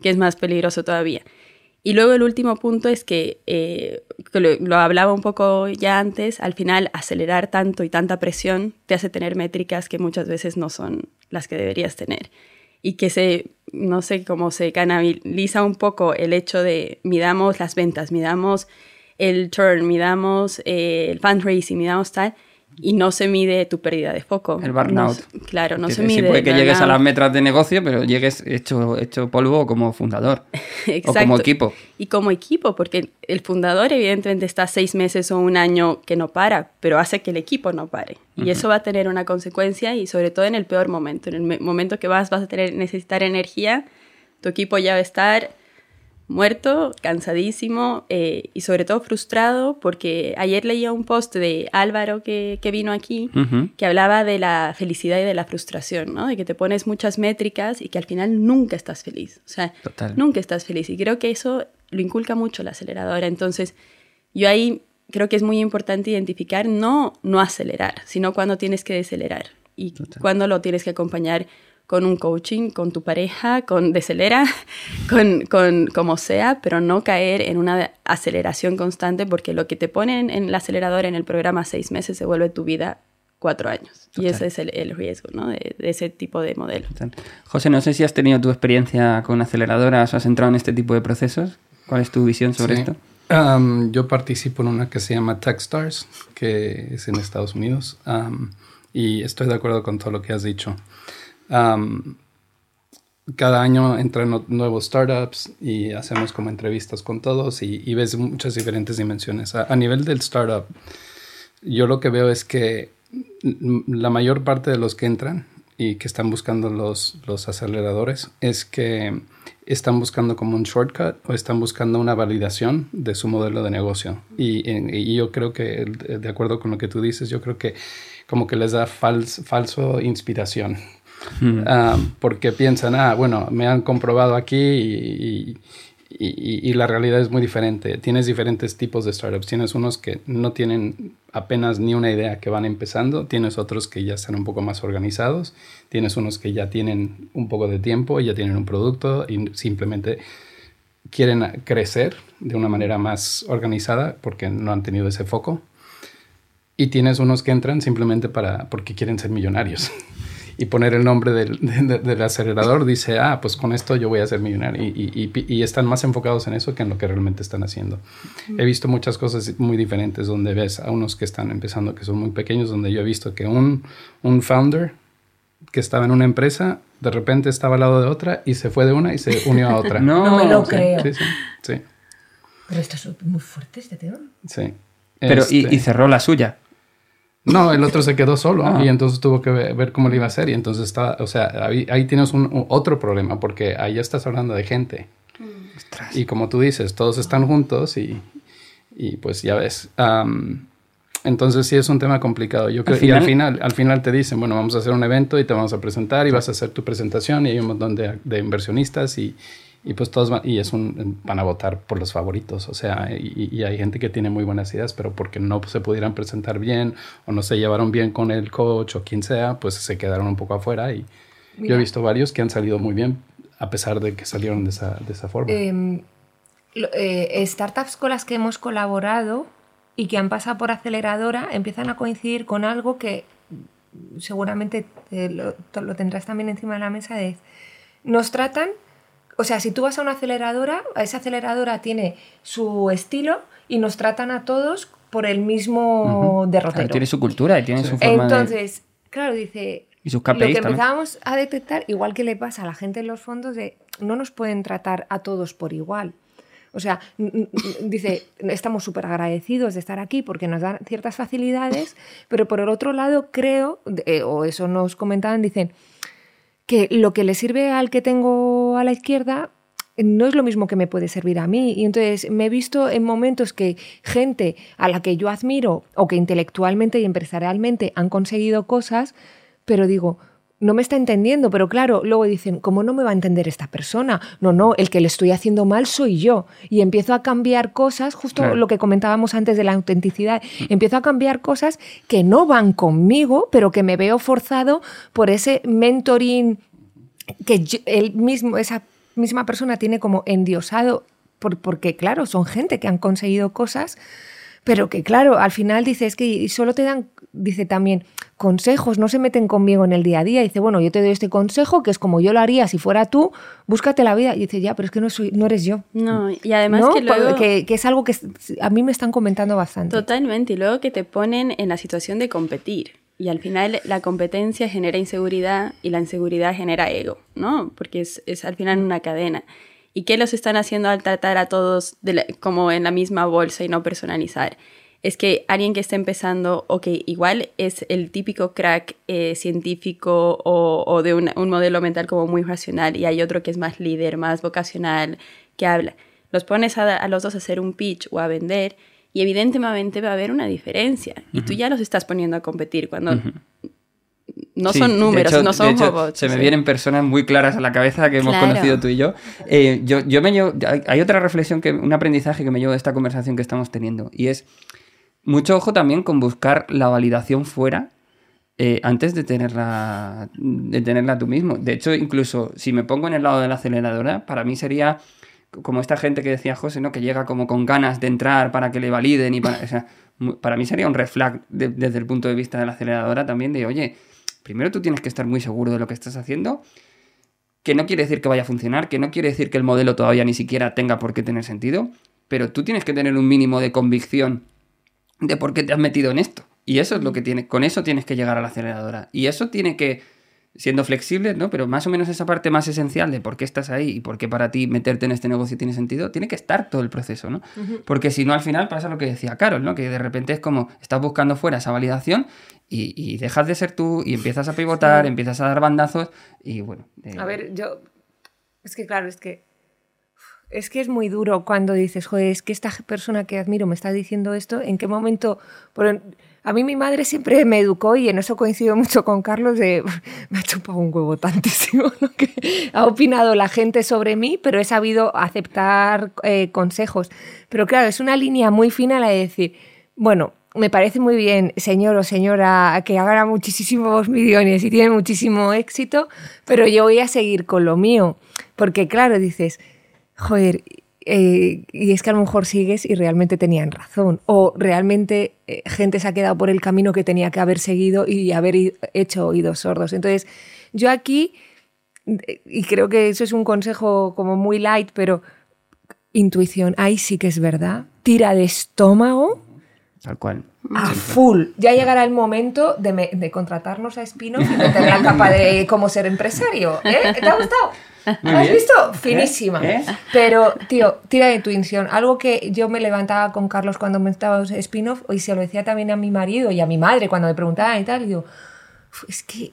Que es más peligroso todavía. Y luego el último punto es que, eh, lo, hablaba un poco ya antes, al final acelerar tanto y tanta presión te hace tener métricas que muchas veces no son las que deberías tener. Y que se, no sé cómo se canaliza un poco el hecho de midamos las ventas, midamos el turn, midamos eh, el fundraising, midamos tal, y no se mide tu pérdida de foco. El burnout. claro, no se mide. puede que llegues a las metras de negocio, pero llegues hecho, hecho polvo como fundador. o como equipo. Y como equipo, porque el fundador evidentemente está seis meses o un año que no para, pero hace que el equipo no pare. Y eso va a tener una consecuencia y sobre todo en el peor momento. En el momento que vas, vas a tener, necesitar energía, tu equipo ya va a estar muerto, cansadísimo eh, y sobre todo frustrado porque ayer leía un post de Álvaro que, vino aquí que hablaba de la felicidad y de la frustración, ¿no? De que te pones muchas métricas y que al final nunca estás feliz. O sea, nunca estás feliz. Y creo que eso lo inculca mucho la aceleradora. Entonces, yo ahí creo que es muy importante identificar no, no acelerar, sino cuando tienes que decelerar y cuando lo tienes que acompañar con un coaching, con tu pareja, con decelera, con, con como sea, pero no caer en una aceleración constante porque lo que te ponen en el acelerador en el programa seis meses se vuelve tu vida cuatro años. Y ese es el, riesgo ¿no? de, ese tipo de modelo. José, no sé si has tenido tu experiencia con aceleradoras o has entrado en este tipo de procesos. ¿Cuál es tu visión sobre esto? yo participo en una que se llama Techstars, que es en Estados Unidos, y estoy de acuerdo con todo lo que has dicho cada año entran nuevos startups y hacemos como entrevistas con todos y, ves muchas diferentes dimensiones. A, nivel del startup, yo lo que veo es que la mayor parte de los que entran y que están buscando los, los aceleradores es que están buscando como un shortcut o están buscando una validación de su modelo de negocio. Y, yo creo que, de acuerdo con lo que tú dices, yo creo que como que les da falso inspiración Ah, porque piensan, ah, bueno, me han comprobado aquí y, la realidad es muy diferente. Tienes diferentes tipos de startups. Tienes unos que no tienen apenas ni una idea que van empezando, tienes otros que ya están un poco más organizados, tienes unos que ya tienen un poco de tiempo y ya tienen un producto y simplemente quieren crecer de una manera más organizada porque no han tenido ese foco. Y tienes unos que entran simplemente para, porque quieren ser millonarios. y poner el nombre del, del, acelerador, dice, ah, pues con esto yo voy a ser millonario. Y, y, y, están más enfocados en eso que en lo que realmente están haciendo. He visto muchas cosas muy diferentes donde ves a unos que están empezando, que son muy pequeños, donde yo he visto que un, un founder que estaba en una empresa, de repente estaba al lado de otra y se fue de una y se unió a otra. no, me lo creo. Sí, sí, sí. Pero esto es muy fuerte este tema. Sí. Pero, y, y cerró la suya. No, el otro se quedó solo ah. y entonces tuvo que ver, cómo le iba a hacer y entonces está, o sea, ahí, tienes un, otro problema porque ahí ya estás hablando de gente. Mm. Y como tú dices, todos están juntos y, y pues ya ves. entonces sí es un tema complicado. Yo creo, y al final, al final te dicen, bueno, vamos a hacer un evento y te vamos a presentar y vas a hacer tu presentación y hay un montón de, de inversionistas y, y pues todos van, y es un, van a votar por los favoritos, o sea, y, hay gente que tiene muy buenas ideas, pero porque no se pudieran presentar bien o no se llevaron bien con el coach o quien sea, pues se quedaron un poco afuera y yo he visto varios que han salido muy bien a pesar de que salieron de esa, de esa forma. Em, eh, startups con las que hemos colaborado y que han pasado por aceleradora empiezan a coincidir con algo que seguramente lo, lo, tendrás también encima de la mesa de nos tratan, o sea, si tú vas a una aceleradora, esa aceleradora tiene su estilo y nos tratan a todos por el mismo derrotero. tiene su cultura y tiene su forma Entonces, claro, dice, y sus lo que empezábamos a detectar, igual que le pasa a la gente en los fondos, de no nos pueden tratar a todos por igual. O sea, dice, estamos súper agradecidos de estar aquí porque nos dan ciertas facilidades, pero por el otro lado creo, eh, o eso nos comentaban, dicen, que lo que le sirve al que tengo a la izquierda no es lo mismo que me puede servir a mí. Y entonces me he visto en momentos que gente a la que yo admiro o que intelectualmente y empresarialmente han conseguido cosas, pero digo, no me está entendiendo, pero claro, luego dicen, ¿cómo no me va a entender esta persona? No, no, el que le estoy haciendo mal soy yo. Y empiezo a cambiar cosas, justo lo que comentábamos antes de la autenticidad, empiezo a cambiar cosas que no van conmigo, pero que me veo forzado por ese mentoring que él mismo, esa misma persona tiene como endiosado, porque claro, son gente que han conseguido cosas pero que claro, al final dice, es que solo te dan, dice también, consejos, no se meten conmigo en el día a día. Dice, bueno, yo te doy este consejo, que es como yo lo haría si fuera tú, búscate la vida. Y dice, ya, pero es que no, soy, no eres yo. No, y además que luego... Que, que, es algo que a mí me están comentando bastante. Totalmente, y luego que te ponen en la situación de competir. Y al final la competencia genera inseguridad y la inseguridad genera ego, ¿no? Porque es, es al final una cadena. ¿Y qué los están haciendo al tratar a todos como en la misma bolsa y no personalizar? Es que alguien que está empezando, o que igual es el típico crack eh, científico o, de un, modelo mental como muy racional y hay otro que es más líder, más vocacional, que habla. Los pones a, los dos a hacer un pitch o a vender y evidentemente va a haber una diferencia. Y tú ya los estás poniendo a competir cuando no son números, no son robots. Se me vienen personas muy claras a la cabeza que hemos conocido tú y yo. Eh, yo, yo me hay otra reflexión, que un aprendizaje que me llevo de esta conversación que estamos teniendo y es mucho ojo también con buscar la validación fuera eh, antes de tenerla, de tenerla tú mismo. De hecho, incluso si me pongo en el lado de la aceleradora, para mí sería como esta gente que decía José, ¿no? que llega como con ganas de entrar para que le validen y para... para mí sería un reflag desde el punto de vista de la aceleradora también de, oye, primero tú tienes que estar muy seguro de lo que estás haciendo, que no quiere decir que vaya a funcionar, que no quiere decir que el modelo todavía ni siquiera tenga por qué tener sentido, pero tú tienes que tener un mínimo de convicción de por qué te has metido en esto. Y eso es lo que tienes, con eso tienes que llegar a la aceleradora. Y eso tiene que siendo flexibles, ¿no? Pero más o menos esa parte más esencial de por qué estás ahí y por qué para ti meterte en este negocio tiene sentido, tiene que estar todo el proceso, ¿no? Porque si no, al final pasa lo que decía Carol, ¿no? Que de repente es como estás buscando fuera esa validación y, dejas de ser tú y empiezas a pivotar, empiezas a dar bandazos y bueno. Eh, a ver, yo... Es que claro, es que... Es que es muy duro cuando dices, joder, es que esta persona que admiro me está diciendo esto, ¿en qué momento...? A mí mi madre siempre me educó y en eso coincido mucho con Carlos me ha chupado un huevo tantísimo lo que ha opinado la gente sobre mí, pero he sabido aceptar eh, consejos. Pero claro, es una línea muy fina la de decir, bueno, me parece muy bien, señor o señora, que haga muchísimos millones y tiene muchísimo éxito, pero yo voy a seguir con lo mío. Porque claro, dices, joder, eh, y es que a lo mejor sigues y realmente tenían razón. O realmente eh, gente se ha quedado por el camino que tenía que haber seguido y haber hecho oídos sordos. Entonces, yo aquí, y creo que eso es un consejo como muy light, pero intuición, ahí sí que es verdad. Tira de estómago. Tal cual. A full. Ya llegará el momento de, contratarnos a Espino y meter la capa de cómo ser empresario. ¿eh? ¿Te ha gustado? ¿Has visto? ¿Eh? Finísima. ¿Eh? Pero, tío, tira de intuición. Algo que yo me levantaba con Carlos cuando me estaba spin-off y se lo decía también a mi marido y a mi madre cuando me preguntaban y tal. Y digo, es que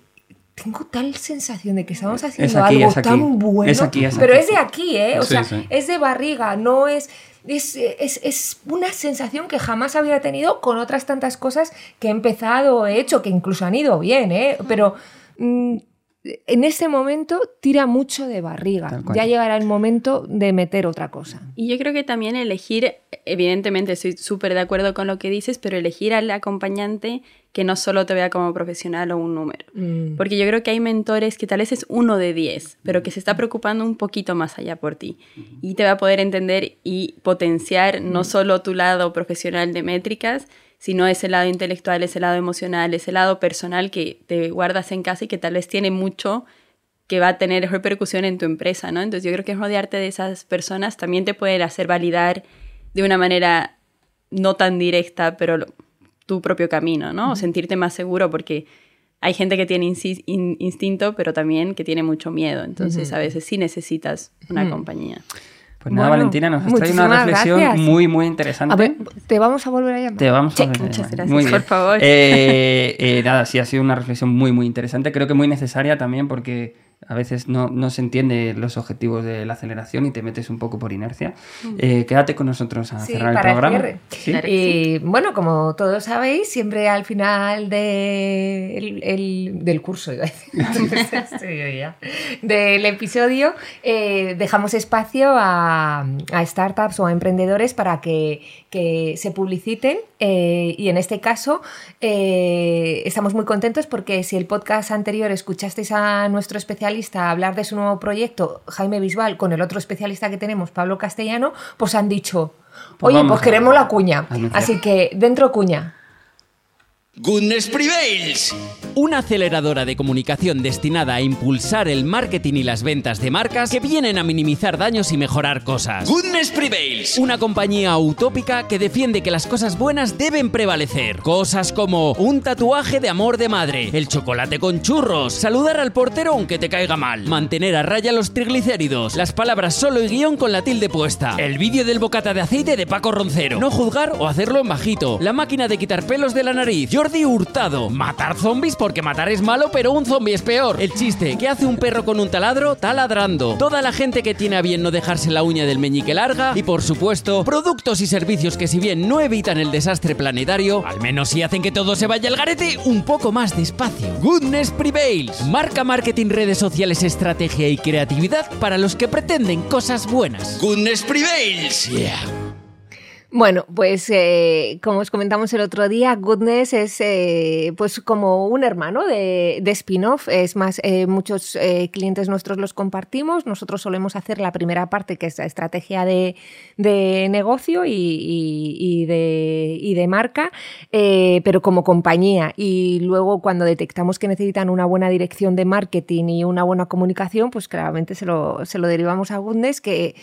tengo tal sensación de que estamos haciendo algo tan bueno. pero es de aquí, ¿eh? O sea, es de barriga, no es es, es, es, una sensación que jamás había tenido con otras tantas cosas que he empezado, he hecho, que incluso han ido bien, ¿eh? Pero mm, en ese momento tira mucho de barriga. Ya llegará el momento de meter otra cosa. Y yo creo que también elegir, evidentemente estoy súper de acuerdo con lo que dices, pero elegir al acompañante que no solo te vea como profesional o un número. Mm. Porque yo creo que hay mentores que tal vez es uno de diez, pero que se está preocupando un poquito más allá por ti. Y te va a poder entender y potenciar no solo tu lado profesional de métricas, sino ese lado intelectual, ese lado emocional, ese lado personal que te guardas en casa y que tal vez tiene mucho que va a tener repercusión en tu empresa, ¿no? Entonces yo creo que rodearte de esas personas también te puede hacer validar de una manera no tan directa, pero lo- tu propio camino, ¿no? O sentirte más seguro porque hay gente que tiene in- instinto, pero también que tiene mucho miedo. Entonces a veces sí necesitas una compañía. Pues nada, Bueno, Valentina, nos has traído una reflexión gracias. muy, muy interesante. A ver, ¿te vamos a volver a llamar? Te vamos a Check. volver a Muchas llamar. gracias, Muy por bien. favor. Eh, eh, nada, sí, ha sido una reflexión muy, muy interesante. Creo que muy necesaria también porque a veces no, no se entiende los objetivos de la aceleración y te metes un poco por inercia. Eh, quédate con nosotros a Mm. Sí, cerrar el para el programa. cierre. Sí. Claro. Y bueno, como todos sabéis, siempre al final de el- el- del curso, iba a decir, Estoy yo ya. del episodio, eh, dejamos espacio a, a startups o a emprendedores para que, que se publiciten. eh, y en este caso, eh, estamos muy contentos porque si el podcast anterior escuchasteis a nuestro especialista hablar de su nuevo proyecto, Jaime Bisbal, con el otro especialista que tenemos, Pablo Castellano, pues han dicho, Pues oye, pues a- queremos la cuña. a. Así que dentro cuña. Goodness Prevails. Una aceleradora de comunicación destinada a impulsar el marketing y las ventas de marcas que vienen a minimizar daños y mejorar cosas. Goodness Prevails. Una compañía utópica que defiende que las cosas buenas deben prevalecer. Cosas como un tatuaje de amor de madre, el chocolate con churros, saludar al portero aunque te caiga mal, mantener a raya los triglicéridos, las palabras solo y guion con la tilde puesta, el vídeo del bocata de aceite de Paco Roncero, no juzgar o hacerlo en bajito, la máquina de quitar pelos de la nariz, Jordi Hurtado, matar zombies porque matar es malo pero un zombie es peor, el chiste, ¿qué hace un perro con un taladro? Taladrando, toda la gente que tiene a bien no dejarse la uña del meñique larga y por supuesto, productos y servicios que si bien no evitan el desastre planetario, al menos sí hacen que todo se vaya al garete un poco más despacio. Goodness Prevails, marca marketing, redes sociales, estrategia y creatividad para los que pretenden cosas buenas. Goodness Prevails, yeah. Bueno, pues eh, como os comentamos el otro día, Goodness es eh, pues como un hermano de, de spin-off. Es más, eh, muchos eh, clientes nuestros los compartimos. Nosotros solemos hacer la primera parte, que es la estrategia de, de negocio y, y- y de, y de marca, pero como compañía. Y luego cuando detectamos que necesitan una buena dirección de marketing y una buena comunicación, pues claramente se lo, se lo derivamos a Goodness, que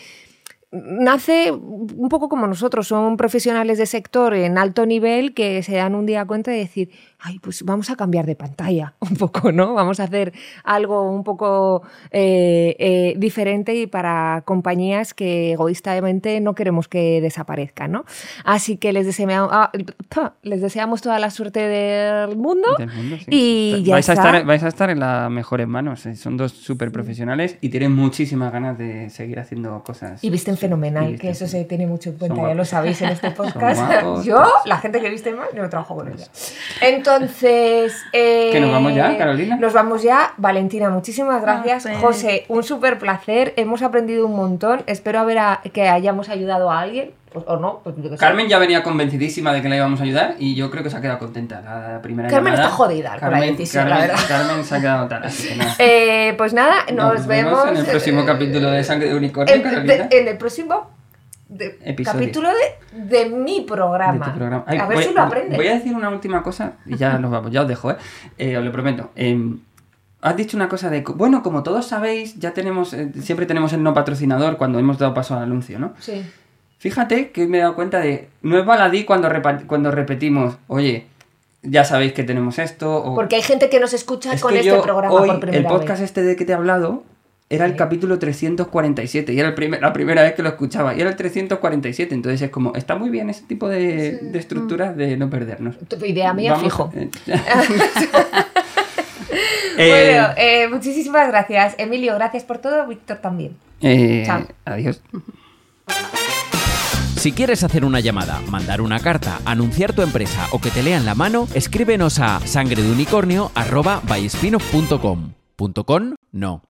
nace un poco como nosotros, son profesionales de sector en alto nivel que se dan un día cuenta de decir, ay, pues vamos a cambiar de pantalla un poco, ¿no? Vamos a hacer algo un poco eh, eh, diferente y para compañías que egoístamente no queremos que desaparezcan, ¿no? Así que les deseamos, ah, les deseamos toda la suerte del mundo. Del mundo, sí. Y ya vais, a está. estar, vais a estar en las mejores manos. eh. Son dos súper profesionales y tienen muchísimas ganas de seguir haciendo cosas. Y visten fenomenal, Y que eso se tiene mucho en cuenta, Son ya lo sabéis en este podcast. Yo, la gente que viste yo no trabajo con ella. Entonces. Eh, ¿Que nos vamos ya, Carolina? Nos vamos ya. Valentina, muchísimas gracias. pues. José, un súper placer. Hemos aprendido un montón. Espero haber a- que hayamos ayudado a alguien. pues, o no, pues. Carmen ya venía convencidísima de que la íbamos a ayudar y yo creo que se ha quedado contenta. La primera Carmen llamada. está jodida con la Carmen, decisión, la Carmen- verdad. Carmen se ha quedado tal, así que nada. Eh, pues nada, nos, vemos. en el próximo eh, capítulo de Sangre de Unicornio, en, Carolina. de- en el próximo de- Episodio. capítulo de, de mi programa. de tu programa. Ay, a ver voy, si lo aprendes. Voy a decir una última cosa y ya nos vamos, ya os dejo, ¿eh? Eh, os lo prometo. Eh, has dicho una cosa de, bueno, como todos sabéis, ya tenemos, eh, siempre tenemos el no patrocinador cuando hemos dado paso al anuncio, ¿no? Sí. Fíjate que me he dado cuenta de, no es baladí cuando, cuando repetimos, oye, ya sabéis que tenemos esto, o... Porque hay gente que nos escucha Es con este yo programa hoy, por primera el podcast vez. este de que te he hablado, era el capítulo 347 y era el primer- la primera vez que lo escuchaba y era el 347, entonces es como, está muy bien ese tipo de, de estructuras de no perdernos. Tu idea mía, Vamos, fijo. eh, eh, bueno, eh, muchísimas gracias. Emilio, gracias por todo. Víctor también. eh, chao. Adiós. Si quieres hacer una llamada, mandar una carta, anunciar tu empresa o que te lean la mano, escríbenos a sangredeunicornio@byspinoff.com. ¿Punto com? No.